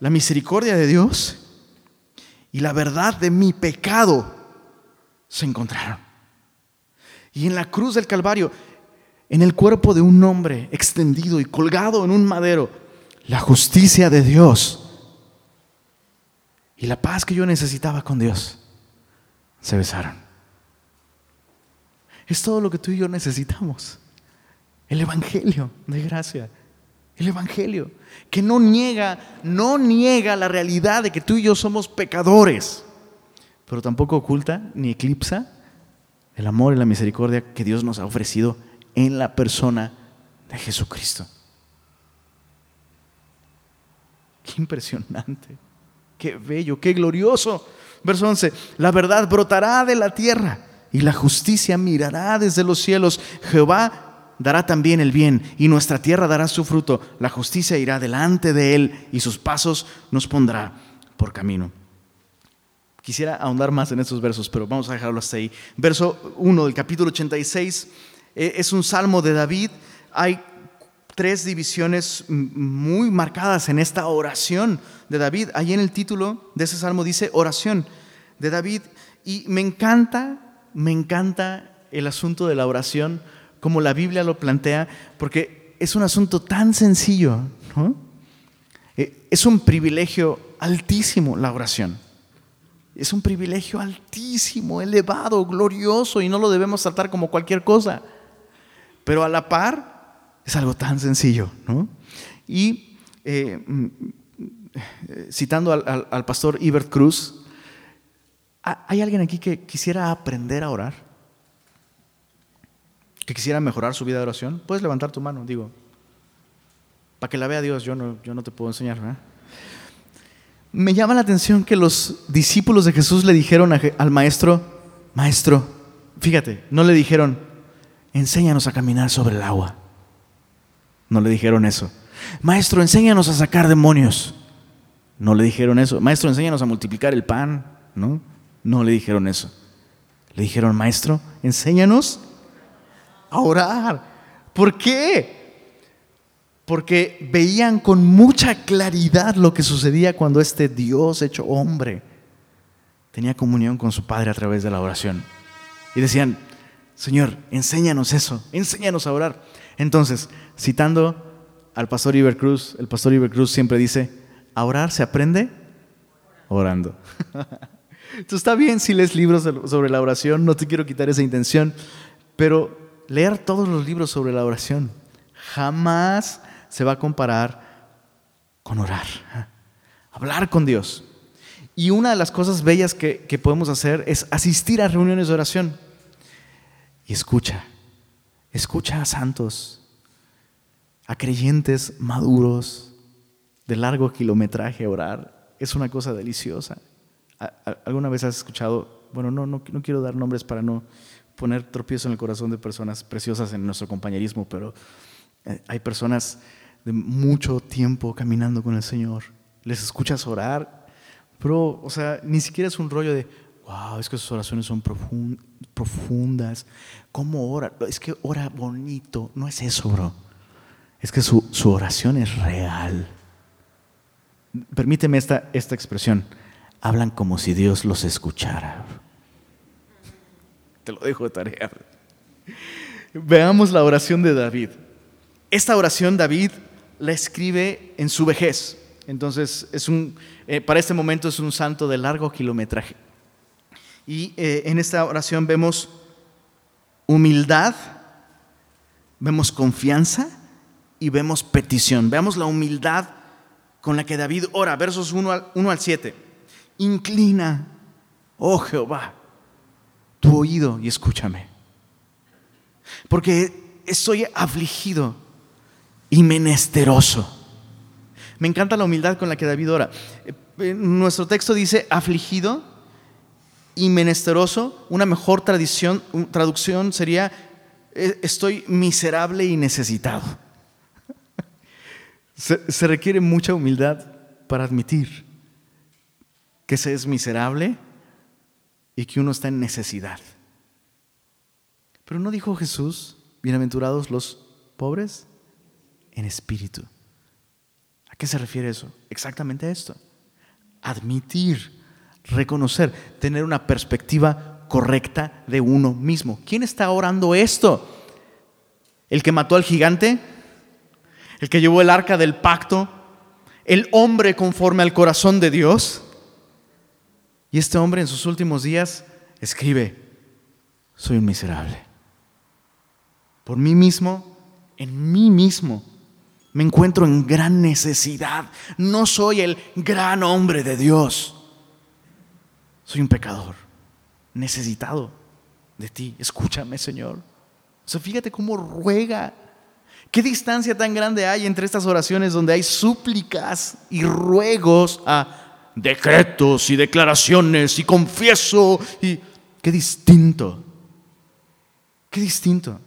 la misericordia de Dios y la verdad de mi pecado se encontraron. Y en la cruz del Calvario, en el cuerpo de un hombre extendido y colgado en un madero, la justicia de Dios y la paz que yo necesitaba con Dios se besaron. Es todo lo que tú y yo necesitamos. El Evangelio de gracia. El Evangelio, que no niega, no niega la realidad de que tú y yo somos pecadores, pero tampoco oculta ni eclipsa el amor y la misericordia que Dios nos ha ofrecido en la persona de Jesucristo. Qué impresionante. qué bello, qué glorioso. Verso 11, la verdad brotará de la tierra y la justicia mirará desde los cielos. Jehová dará también el bien y nuestra tierra dará su fruto. La justicia irá delante de él y sus pasos nos pondrá por camino. Quisiera ahondar más en estos versos, pero vamos a dejarlo hasta ahí. Verso 1 del capítulo 86 eh, es un salmo de David. Hay tres divisiones muy marcadas en esta oración de David. Ahí en el título de ese salmo dice oración de David. Y me encanta, me encanta el asunto de la oración, como la Biblia lo plantea, porque es un asunto tan sencillo. Eh, es un privilegio altísimo la oración. Es un privilegio altísimo, elevado, glorioso y no lo debemos tratar como cualquier cosa. Pero a la par es algo tan sencillo. Y eh, mm, citando al, pastor Ibert Cruz, ¿hay alguien aquí que quisiera aprender a orar? ¿Que quisiera mejorar su vida de oración? Puedes levantar tu mano, digo. Para que la vea Dios, yo no, yo no te puedo enseñar. Me llama la atención que los discípulos de Jesús le dijeron al maestro, maestro, fíjate, no le dijeron, enséñanos a caminar sobre el agua. No le dijeron eso. Maestro, enséñanos a sacar demonios. No le dijeron eso. Maestro, enséñanos a multiplicar el pan. No, no le dijeron eso. Le dijeron, maestro, enséñanos a orar. ¿Por qué? porque veían con mucha claridad lo que sucedía cuando este Dios hecho hombre tenía comunión con su Padre a través de la oración. Y decían, Señor, enséñanos eso, enséñanos a orar. Entonces, citando al pastor Ibercruz, el pastor Ibercruz siempre dice, a orar se aprende orando. Entonces está bien si lees libros sobre la oración, no te quiero quitar esa intención, pero leer todos los libros sobre la oración jamás se va a comparar con orar, hablar con Dios. Y una de las cosas bellas que, podemos hacer es asistir a reuniones de oración. Y escucha, escucha a santos, a creyentes maduros, de largo kilometraje orar. Es una cosa deliciosa. ¿Alguna vez has escuchado? Bueno, no, no, no quiero dar nombres para no poner tropiezo en el corazón de personas preciosas en nuestro compañerismo, pero eh, hay personas de mucho tiempo caminando con el Señor. Les escuchas orar, pero, o sea, ni siquiera es un rollo de, wow, es que sus oraciones son profundas. ¿Cómo ora? Es que ora bonito. No es eso, bro. Es que su, oración es real. Permíteme esta, esta expresión. Hablan como si Dios los escuchara. Te lo dejo de tarea. Veamos la oración de David. Esta oración David la escribe en su vejez. Entonces, es un, eh, para este momento es un santo de largo kilometraje. Y eh, en esta oración vemos humildad, vemos confianza y vemos petición. Veamos la humildad con la que David ora, versos 1 al, 1 al 7. Inclina, oh Jehová, tu oído y escúchame. Porque estoy afligido y menesteroso. Me encanta la humildad con la que David ora. Eh, nuestro texto dice afligido y menesteroso. Una mejor tradición, traducción sería eh, estoy miserable y necesitado. Se, se requiere mucha humildad para admitir que se es miserable y que uno está en necesidad. Pero no dijo Jesús, bienaventurados los pobres en espíritu. ¿A qué se refiere eso? Exactamente a esto. Admitir, reconocer, tener una perspectiva correcta de uno mismo. ¿Quién está orando esto? ¿El que mató al gigante? ¿El que llevó el arca del pacto? ¿El hombre conforme al corazón de Dios? Y este hombre en sus últimos días escribe, soy un miserable. Por mí mismo, en mí mismo, me encuentro en gran necesidad. No soy el gran hombre de Dios. Soy un pecador, necesitado de ti. Escúchame, Señor. O sea, fíjate cómo ruega. ¿Qué distancia tan grande hay entre estas oraciones donde hay súplicas y ruegos a decretos y declaraciones y confieso y qué distinto. Qué distinto.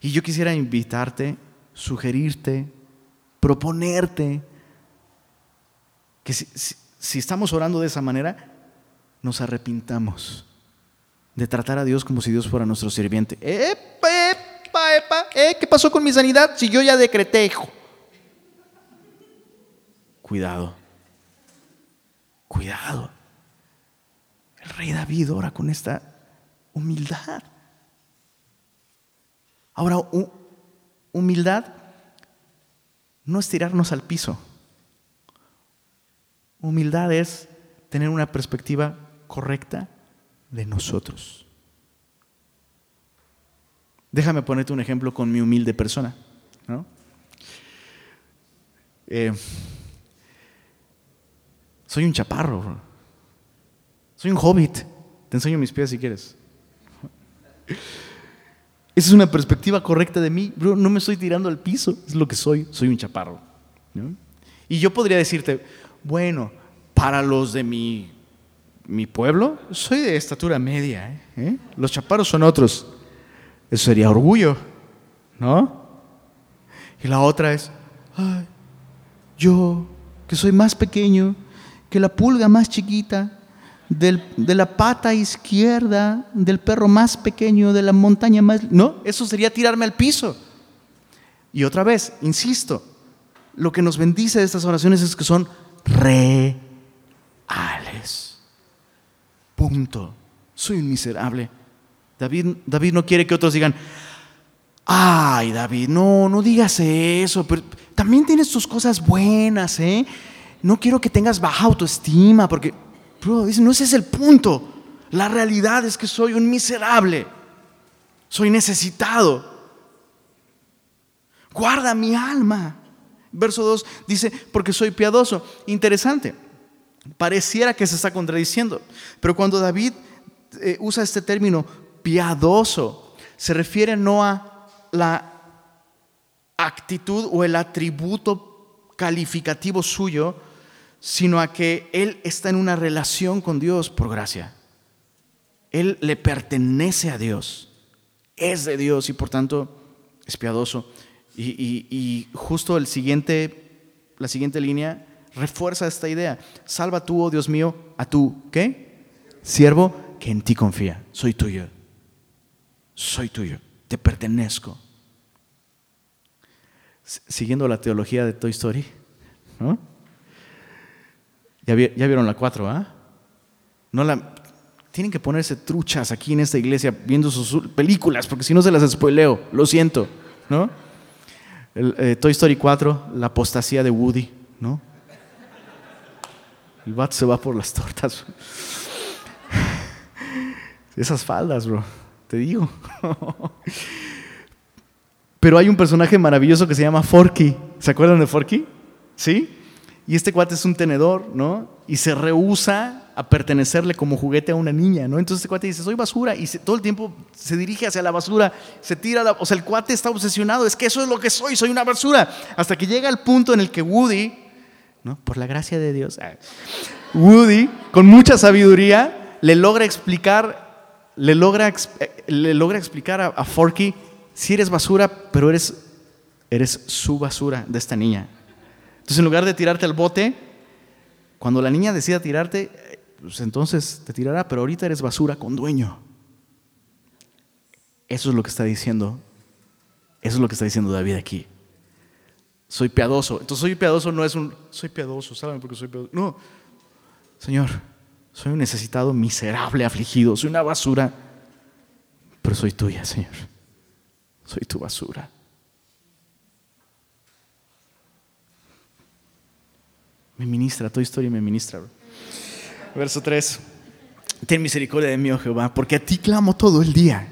Y yo quisiera invitarte, sugerirte, proponerte que si, estamos orando de esa manera, nos arrepintamos de tratar a Dios como si Dios fuera nuestro sirviente. ¡Epa, epa, epa! ¿Eh? ¿Qué pasó con mi sanidad si yo ya decreté? Cuidado. Cuidado. El rey David ora con esta humildad. Ahora, humildad no es tirarnos al piso. Humildad es tener una perspectiva correcta de nosotros. Déjame ponerte un ejemplo con mi humilde persona. Eh, soy un chaparro. Soy un hobbit. Te enseño mis pies si quieres. Esa es una perspectiva correcta de mí. Bro, no me estoy tirando al piso. Es lo que soy. Soy un chaparro. Y yo podría decirte, bueno, para los de mi, mi pueblo, soy de estatura media. ¿eh? ¿Eh? Los chaparros son otros. Eso sería orgullo, ¿no? Y la otra es, yo, que soy más pequeño, que la pulga más chiquita, de la pata izquierda del perro más pequeño, de la montaña más... No, eso sería tirarme al piso. Y otra vez, insisto, lo que nos bendice de estas oraciones es que son reales. Punto. Soy un miserable. David, David no quiere que otros digan, ay David, no, no digas eso, pero también tienes tus cosas buenas, ¿eh? No quiero que tengas baja autoestima, porque, bro, no ese es el punto. La realidad es que soy un miserable, soy necesitado. Guarda mi alma. Verso 2 dice, porque soy piadoso. Interesante, pareciera que se está contradiciendo, pero cuando David eh, usa este término piadoso, se refiere no a la actitud o el atributo calificativo suyo, sino a que Él está en una relación con Dios por gracia. Él le pertenece a Dios, es de Dios y por tanto es piadoso. Y, justo el siguiente, la siguiente línea refuerza esta idea. Salva tú, oh Dios mío, a tu, ¿qué? Siervo que en ti confía. Soy tuyo. Soy tuyo. Te pertenezco. Siguiendo la teología de Toy Story, ¿no? Ya, vieron la 4, ¿ah? No la, tienen que ponerse truchas aquí en esta iglesia viendo sus películas, porque si no se las spoileo, lo siento, ¿no? Eh, Toy Story 4, la apostasía de Woody, ¿no? El vato se va por las tortas. Esas faldas, bro, te digo. Pero hay un personaje maravilloso que se llama Forky. ¿Se acuerdan de Forky? ¿Sí? Y este cuate es un tenedor, ¿no? Y se rehúsa a pertenecerle como juguete a una niña, ¿no? Entonces este cuate dice, soy basura, y todo el tiempo se dirige hacia la basura, se tira, la, o sea, el cuate está obsesionado, es que eso es lo que soy, soy una basura, hasta que llega el punto en el que Woody, ¿no? Por la gracia de Dios, ah, Woody, con mucha sabiduría, le logra explicar, le logra, eh, le logra explicar a, Forky, si eres basura, pero eres, eres su basura de esta niña. Entonces, en lugar de tirarte al bote, cuando la niña decida tirarte, pues entonces te tirará, pero ahorita eres basura con dueño. Eso es lo que está diciendo. Eso es lo que está diciendo David aquí. Soy piadoso. Entonces, soy piadoso no es un. Soy piadoso, ¿saben por qué soy piadoso? No. Señor, soy un necesitado, miserable, afligido. Soy una basura. Pero soy tuya, Señor. Soy tu basura. Me ministra, toda historia me ministra. Verso 3. Ten misericordia de mí, oh Jehová, porque a ti clamo todo el día.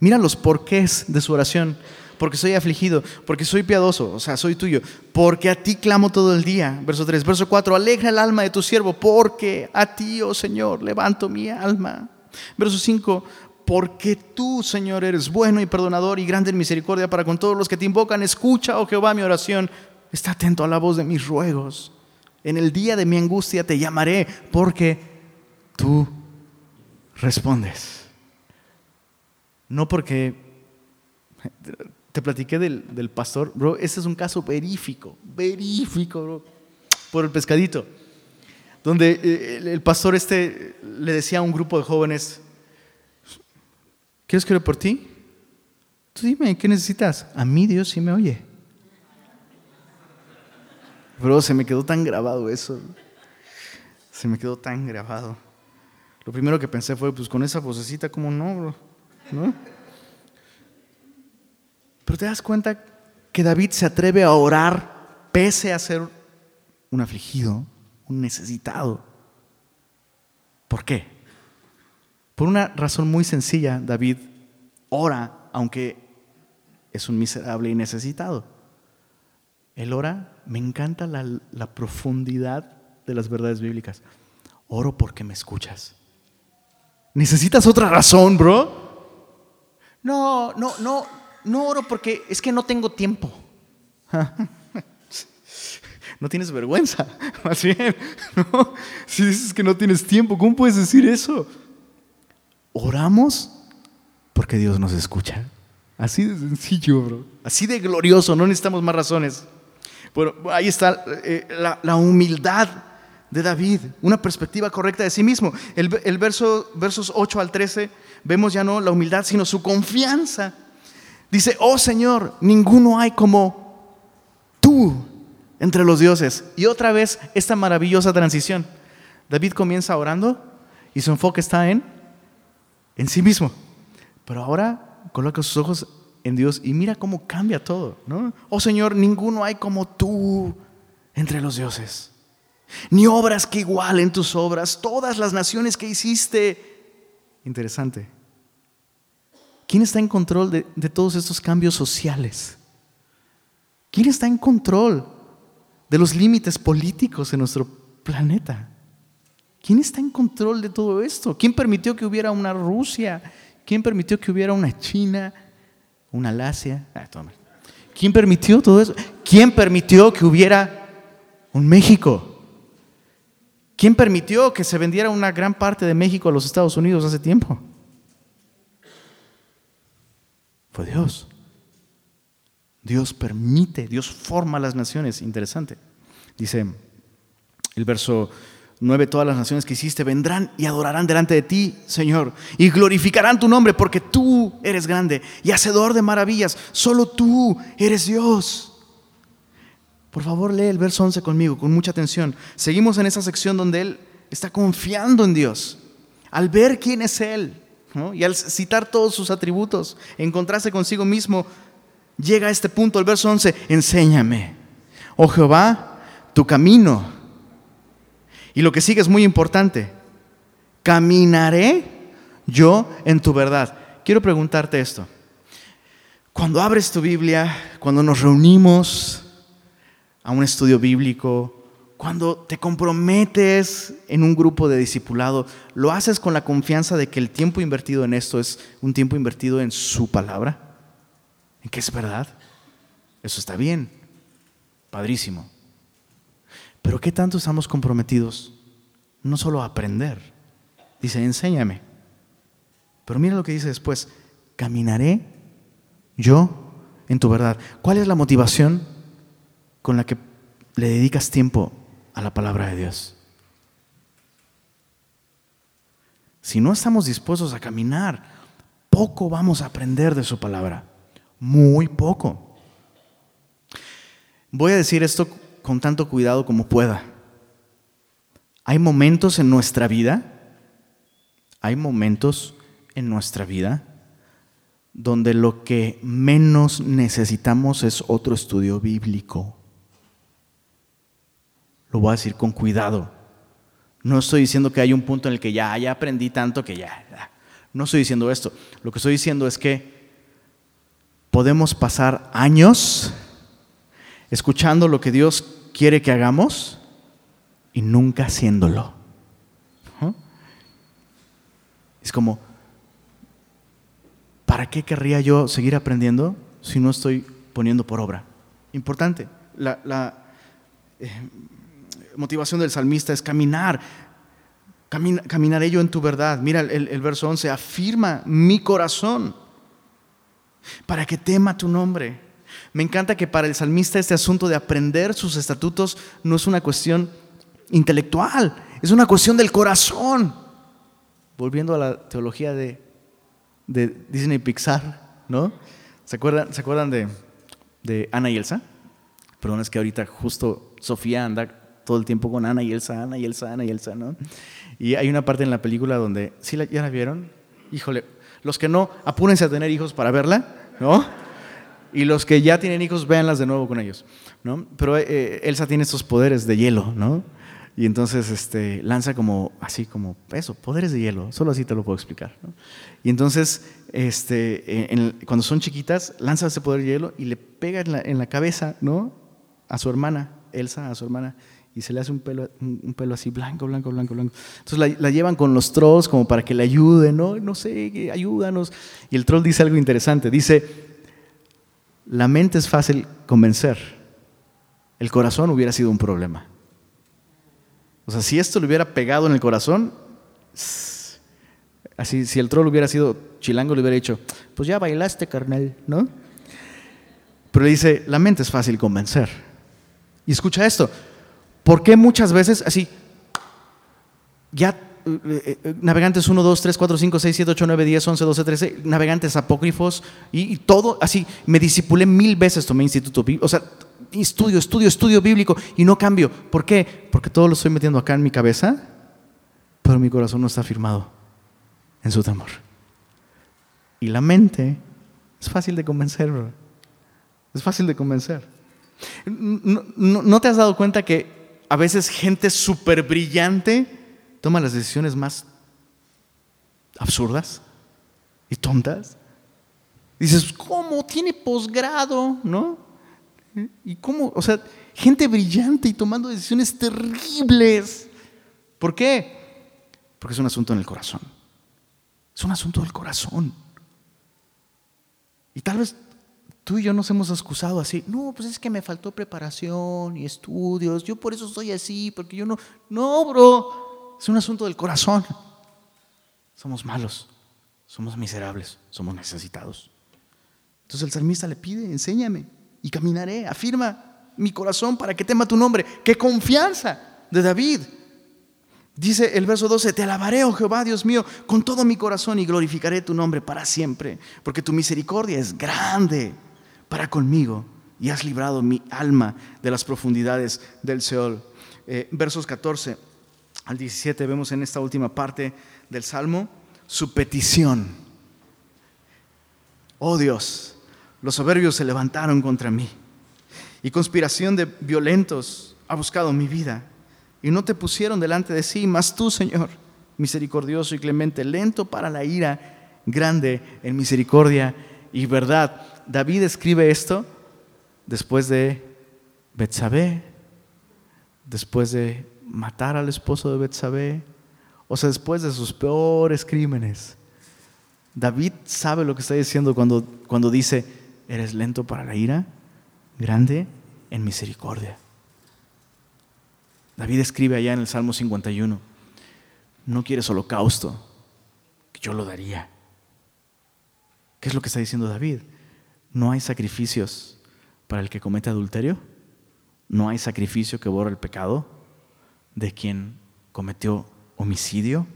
Mira los porqués de su oración. Porque soy afligido, porque soy piadoso, o sea, soy tuyo. Porque a ti clamo todo el día. Verso 3. Verso 4. Alegra el alma de tu siervo, porque a ti, oh Señor, levanto mi alma. Verso 5. Porque tú, Señor, eres bueno y perdonador y grande en misericordia para con todos los que te invocan. Escucha, oh Jehová, mi oración. Está atento a la voz de mis ruegos. En el día de mi angustia te llamaré porque tú respondes. No porque te platiqué del, pastor, bro, ese es un caso verífico, verífico, bro, por el pescadito, donde eh, el, pastor este le decía a un grupo de jóvenes, ¿quieres que ore por ti? Tú dime, ¿qué necesitas? A mí Dios sí me oye. Bro, se me quedó tan grabado eso. Se me quedó tan grabado. Lo primero que pensé fue, pues con esa vocecita, ¿cómo no, bro? ¿No? Pero te das cuenta que David se atreve a orar pese a ser un afligido, un necesitado. ¿Por qué? Por una razón muy sencilla, David ora aunque es un miserable y necesitado. Él ora, me encanta la, profundidad de las verdades bíblicas. Oro porque me escuchas. ¿Necesitas otra razón, bro? No, no, no, no oro porque es que no tengo tiempo. No tienes vergüenza, más bien. Si dices que no tienes tiempo, ¿cómo puedes decir eso? Oramos porque Dios nos escucha. Así de sencillo, bro. Así de glorioso, no necesitamos más razones. Bueno, ahí está eh, la, humildad de David, una perspectiva correcta de sí mismo. El, verso, versos 8 al 13, vemos ya no la humildad, sino su confianza. Dice, oh Señor, ninguno hay como tú entre los dioses. Y otra vez esta maravillosa transición. David comienza orando y su enfoque está en, en sí mismo. Pero ahora coloca sus ojos en Dios y mira cómo cambia todo. ¿no? Oh Señor, ninguno hay como tú entre los dioses. Ni obras que igualen tus obras, todas las naciones que hiciste. Interesante. ¿Quién está en control de, todos estos cambios sociales? ¿Quién está en control de los límites políticos en nuestro planeta? ¿Quién está en control de todo esto? ¿Quién permitió que hubiera una Rusia? ¿Quién permitió que hubiera una China? ¿Una Alasia? Ah, ¿Quién permitió todo eso? ¿Quién permitió que hubiera un México? ¿Quién permitió que se vendiera una gran parte de México a los Estados Unidos hace tiempo? Fue Dios. Dios permite, Dios forma las naciones. Interesante. Dice el verso 9, todas las naciones que hiciste vendrán y adorarán delante de ti, Señor, y glorificarán tu nombre porque tú eres grande y hacedor de maravillas. Solo tú eres Dios. Por favor, lee el verso 11 conmigo, con mucha atención. Seguimos en esa sección donde Él está confiando en Dios. Al ver quién es Él, y al citar todos sus atributos, encontrarse consigo mismo, llega a este punto, el verso 11, enséñame, oh Jehová, tu camino. Y lo que sigue es muy importante, caminaré yo en tu verdad. Quiero preguntarte esto. Cuando abres tu Biblia, cuando nos reunimos a un estudio bíblico, cuando te comprometes en un grupo de discipulado, ¿lo haces con la confianza de que el tiempo invertido en esto es un tiempo invertido en su palabra? ¿En que es verdad? Eso está bien, padrísimo. Pero ¿qué tanto estamos comprometidos? No solo a aprender. Dice, enséñame. Pero mira lo que dice después, caminaré yo en tu verdad. ¿Cuál es la motivación con la que le dedicas tiempo a la palabra de Dios. Si no estamos dispuestos a caminar, poco vamos a aprender de su palabra. Muy poco. Voy a decir esto con tanto cuidado como pueda. Hay momentos en nuestra vida, hay momentos en nuestra vida donde lo que menos necesitamos es otro estudio bíblico. Lo voy a decir con cuidado. No estoy diciendo que hay un punto en el que ya, ya aprendí tanto que ya, No estoy diciendo esto. Lo que estoy diciendo es que podemos pasar años escuchando lo que Dios quiere que hagamos y nunca haciéndolo. Es como, ¿para qué querría yo seguir aprendiendo si no estoy poniendo por obra? Importante. La, eh, motivación del salmista es caminar. caminaré yo en tu verdad. Mira el, el verso 11, afirma mi corazón para que tema tu nombre. Me encanta que para el salmista este asunto de aprender sus estatutos no es una cuestión intelectual, es una cuestión del corazón. Volviendo a la teología de, Disney Pixar, ¿no? ¿Se acuerdan, ¿se acuerdan de, de Ana y Elsa? Perdón, es que ahorita justo Sofía anda todo el tiempo con Ana y Elsa, Ana y Elsa, Ana y Elsa, ¿no? Y hay una parte en la película donde, ¿sí la, ya la vieron? Híjole, los que no, apúrense a tener hijos para verla, ¿no? Y los que ya tienen hijos, véanlas de nuevo con ellos, ¿no? Pero eh, Elsa tiene estos poderes de hielo, ¿no? Y entonces este, lanza como, así como, eso, poderes de hielo, solo así te lo puedo explicar. ¿no? Y entonces, este, cuando son chiquitas, lanza ese poder de hielo y le pega en la, en la cabeza, ¿no? A su hermana, Elsa, a su hermana, y se le hace un pelo, un, pelo así blanco, blanco, blanco, blanco. Entonces la, llevan con los trolls como para que le ayuden, ¿no? No sé, ayúdanos. Y el troll dice algo interesante, dice, la mente es fácil convencer, el corazón hubiera sido un problema. O sea, si esto le hubiera pegado en el corazón, así, si el troll hubiera sido chilango, le hubiera dicho, pues ya bailaste, carnal, ¿no? Pero le dice, la mente es fácil convencer. Y escucha esto, ¿por qué muchas veces así, ya navegantes 1, 2, 3, 4, 5, 6, 7, 8, 9, 10, 11, 12, 13, navegantes apócrifos y, todo así, me disipulé mil veces, tomé instituto, o sea, estudio, estudio, estudio bíblico y no cambio. ¿Por qué? Porque todo lo estoy metiendo acá en mi cabeza, pero mi corazón no está firmado en su temor. Y la mente es fácil de convencer, es fácil de convencer. ¿No, no te has dado cuenta que a veces gente súper brillante toma las decisiones más absurdas y tontas? Dices, ¿cómo? Tiene posgrado, ¿no? ¿Y cómo? O sea, gente brillante y tomando decisiones terribles. ¿Por qué? Porque es un asunto en el corazón. Es un asunto del corazón. Y tal vez tú y yo nos hemos excusado así. No, pues es que me faltó preparación y estudios. Yo por eso estoy así, porque yo no. No, bro. Es un asunto del corazón. Somos malos, somos miserables, somos necesitados. Entonces el salmista le pide, enséñame y caminaré. Afirma mi corazón para que tema tu nombre. ¡Qué confianza de David! Dice el verso 12, te alabaré, oh Jehová, Dios mío, con todo mi corazón y glorificaré tu nombre para siempre, porque tu misericordia es grande para conmigo y has librado mi alma de las profundidades del Seol. Eh, versos 14 al 17 vemos en esta última parte del Salmo su petición. Oh Dios, los soberbios se levantaron contra mí y conspiración de violentos ha buscado mi vida y no te pusieron delante de sí, mas tú, Señor, misericordioso y clemente, lento para la ira, grande en misericordia y verdad. David escribe esto después de Betsabé, después de matar al esposo de Betsabé, o sea, después de sus peores crímenes. David sabe lo que está diciendo cuando, cuando dice, eres lento para la ira, grande en misericordia. David escribe allá en el Salmo 51, no quieres holocausto, que yo lo daría. ¿Qué es lo que está diciendo David? No hay sacrificios para el que comete adulterio, no hay sacrificio que borra el pecado de quien cometió homicidio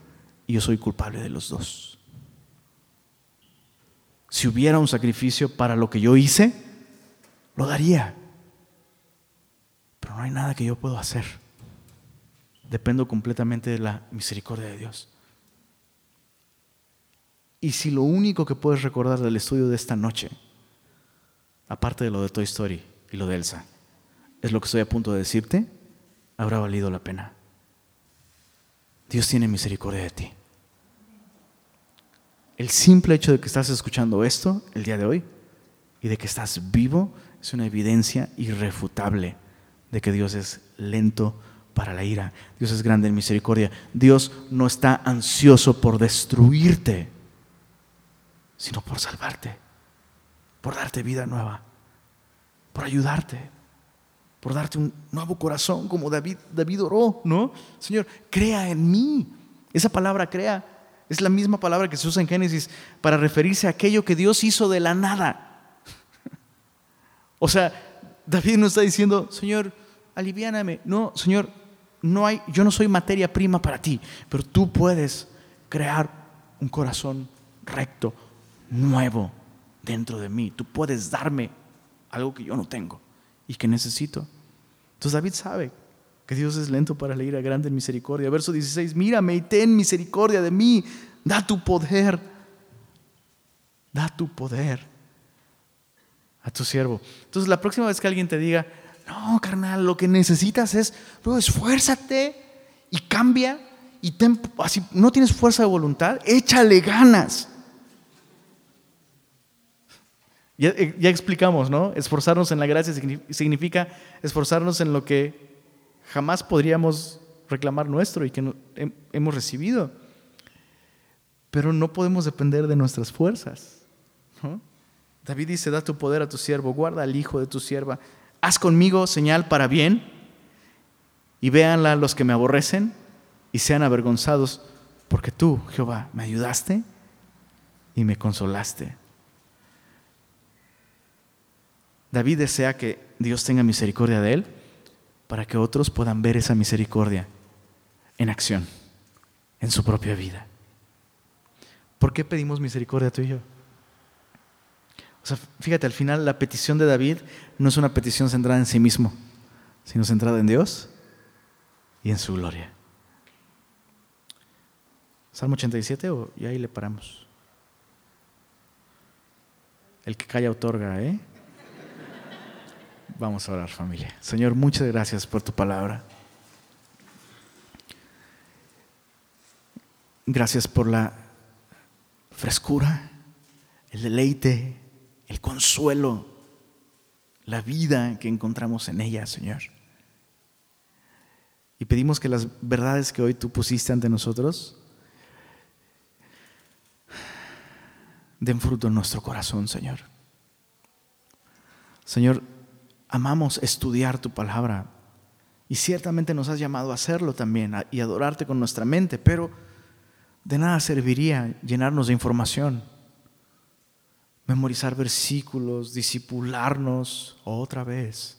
y yo soy culpable de los dos si hubiera un sacrificio para lo que yo hice, lo daría. Pero no hay nada que yo pueda hacer. Dependo completamente de la misericordia de Dios. Y si lo único que puedes recordar del estudio de esta noche, aparte de lo de Toy Story y lo de Elsa, es lo que estoy a punto de decirte, habrá valido la pena. Dios tiene misericordia de ti. El simple hecho de que estás escuchando esto el día de hoy y de que estás vivo es una evidencia irrefutable de que Dios es lento para la ira. Dios es grande en misericordia. Dios no está ansioso por destruirte, sino por salvarte, por darte vida nueva, por ayudarte. Por darte un nuevo corazón como David, David oró, ¿no? Señor, crea en mí. Esa palabra crea es la misma palabra que se usa en Génesis para referirse a aquello que Dios hizo de la nada. O sea, David no está diciendo, Señor, aliviáname. No, Señor, no hay, yo no soy materia prima para ti, pero tú puedes crear un corazón recto, nuevo dentro de mí. Tú puedes darme algo que yo no tengo y que necesito. Entonces David sabe que Dios es lento para la ira, grande misericordia. Verso 16, mírame y ten misericordia de mí, da tu poder, da tu poder a tu siervo. Entonces la próxima vez que alguien te diga, no, carnal, lo que necesitas es, luego esfuérzate y cambia y ten, así, no tienes fuerza de voluntad, échale ganas. Eh, ya, explicamos, ¿no? Esforzarnos en la gracia significa esforzarnos en lo que jamás podríamos reclamar nuestro y que hemos recibido. Pero no podemos depender de nuestras fuerzas. David dice, da tu poder a tu siervo, guarda al hijo de tu sierva, haz conmigo señal para bien y véanla los que me aborrecen y sean avergonzados, porque tú, Jehová, me ayudaste y me consolaste. David desea que Dios tenga misericordia de él para que otros puedan ver esa misericordia en acción, en su propia vida. ¿Por qué pedimos misericordia tú y yo? O sea, fíjate, al final la petición de David no es una petición centrada en sí mismo, sino centrada en Dios y en su gloria. Salmo 87 o y ahí le paramos. El que calla otorga, ¿eh? Vamos a orar familia. Señor, muchas gracias por tu palabra. Gracias por la frescura, el deleite, el consuelo, la vida que encontramos en ella, Señor. Y pedimos que las verdades que hoy tú pusiste ante nosotros den fruto en nuestro corazón, Señor. Señor, amamos estudiar tu palabra y ciertamente nos has llamado a hacerlo también y adorarte con nuestra mente, pero de nada serviría llenarnos de información, memorizar versículos, disipularnos otra vez,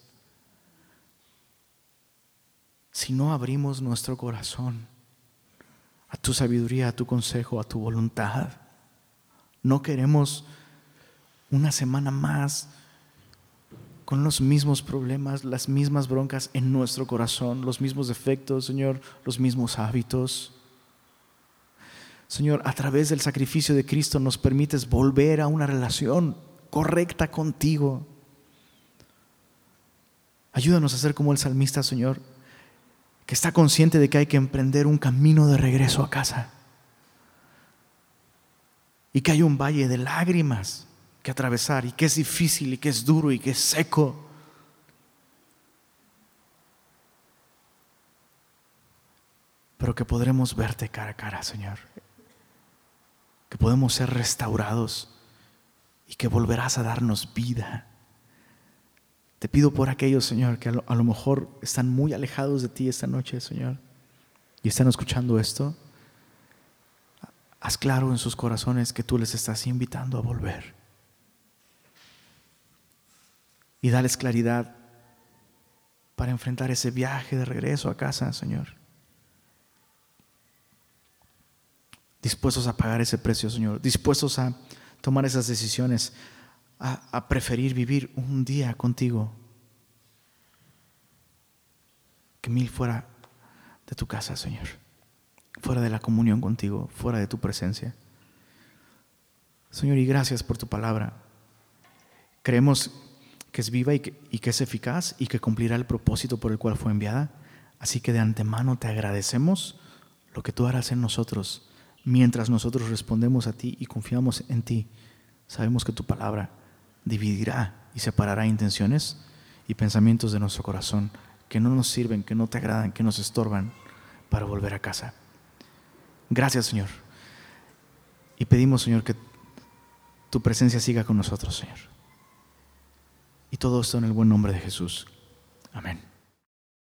si no abrimos nuestro corazón a tu sabiduría, a tu consejo, a tu voluntad. No queremos una semana más con los mismos problemas, las mismas broncas en nuestro corazón, los mismos defectos, Señor, los mismos hábitos. Señor, a través del sacrificio de Cristo nos permites volver a una relación correcta contigo. Ayúdanos a ser como el salmista, Señor, que está consciente de que hay que emprender un camino de regreso a casa y que hay un valle de lágrimas que atravesar y que es difícil y que es duro y que es seco. Pero que podremos verte cara a cara, Señor. Que podemos ser restaurados y que volverás a darnos vida. Te pido por aquellos, Señor, que a lo, a lo mejor están muy alejados de ti esta noche, Señor, y están escuchando esto. Haz claro en sus corazones que tú les estás invitando a volver y dales claridad para enfrentar ese viaje de regreso a casa, Señor. Dispuestos a pagar ese precio, Señor. Dispuestos a tomar esas decisiones, a, preferir vivir un día contigo que mil fuera de tu casa, Señor. Fuera de la comunión contigo, fuera de tu presencia. Señor, y gracias por tu palabra. Creemos que es viva y que, es eficaz y que cumplirá el propósito por el cual fue enviada. Así que de antemano te agradecemos lo que tú harás en nosotros mientras nosotros respondemos a ti y confiamos en ti. Sabemos que tu palabra dividirá y separará intenciones y pensamientos de nuestro corazón que no nos sirven, que no te agradan, que nos estorban para volver a casa. Gracias, Señor. Y pedimos, Señor, que tu presencia siga con nosotros, Señor. Y todo esto en el buen nombre de Jesús. Amén.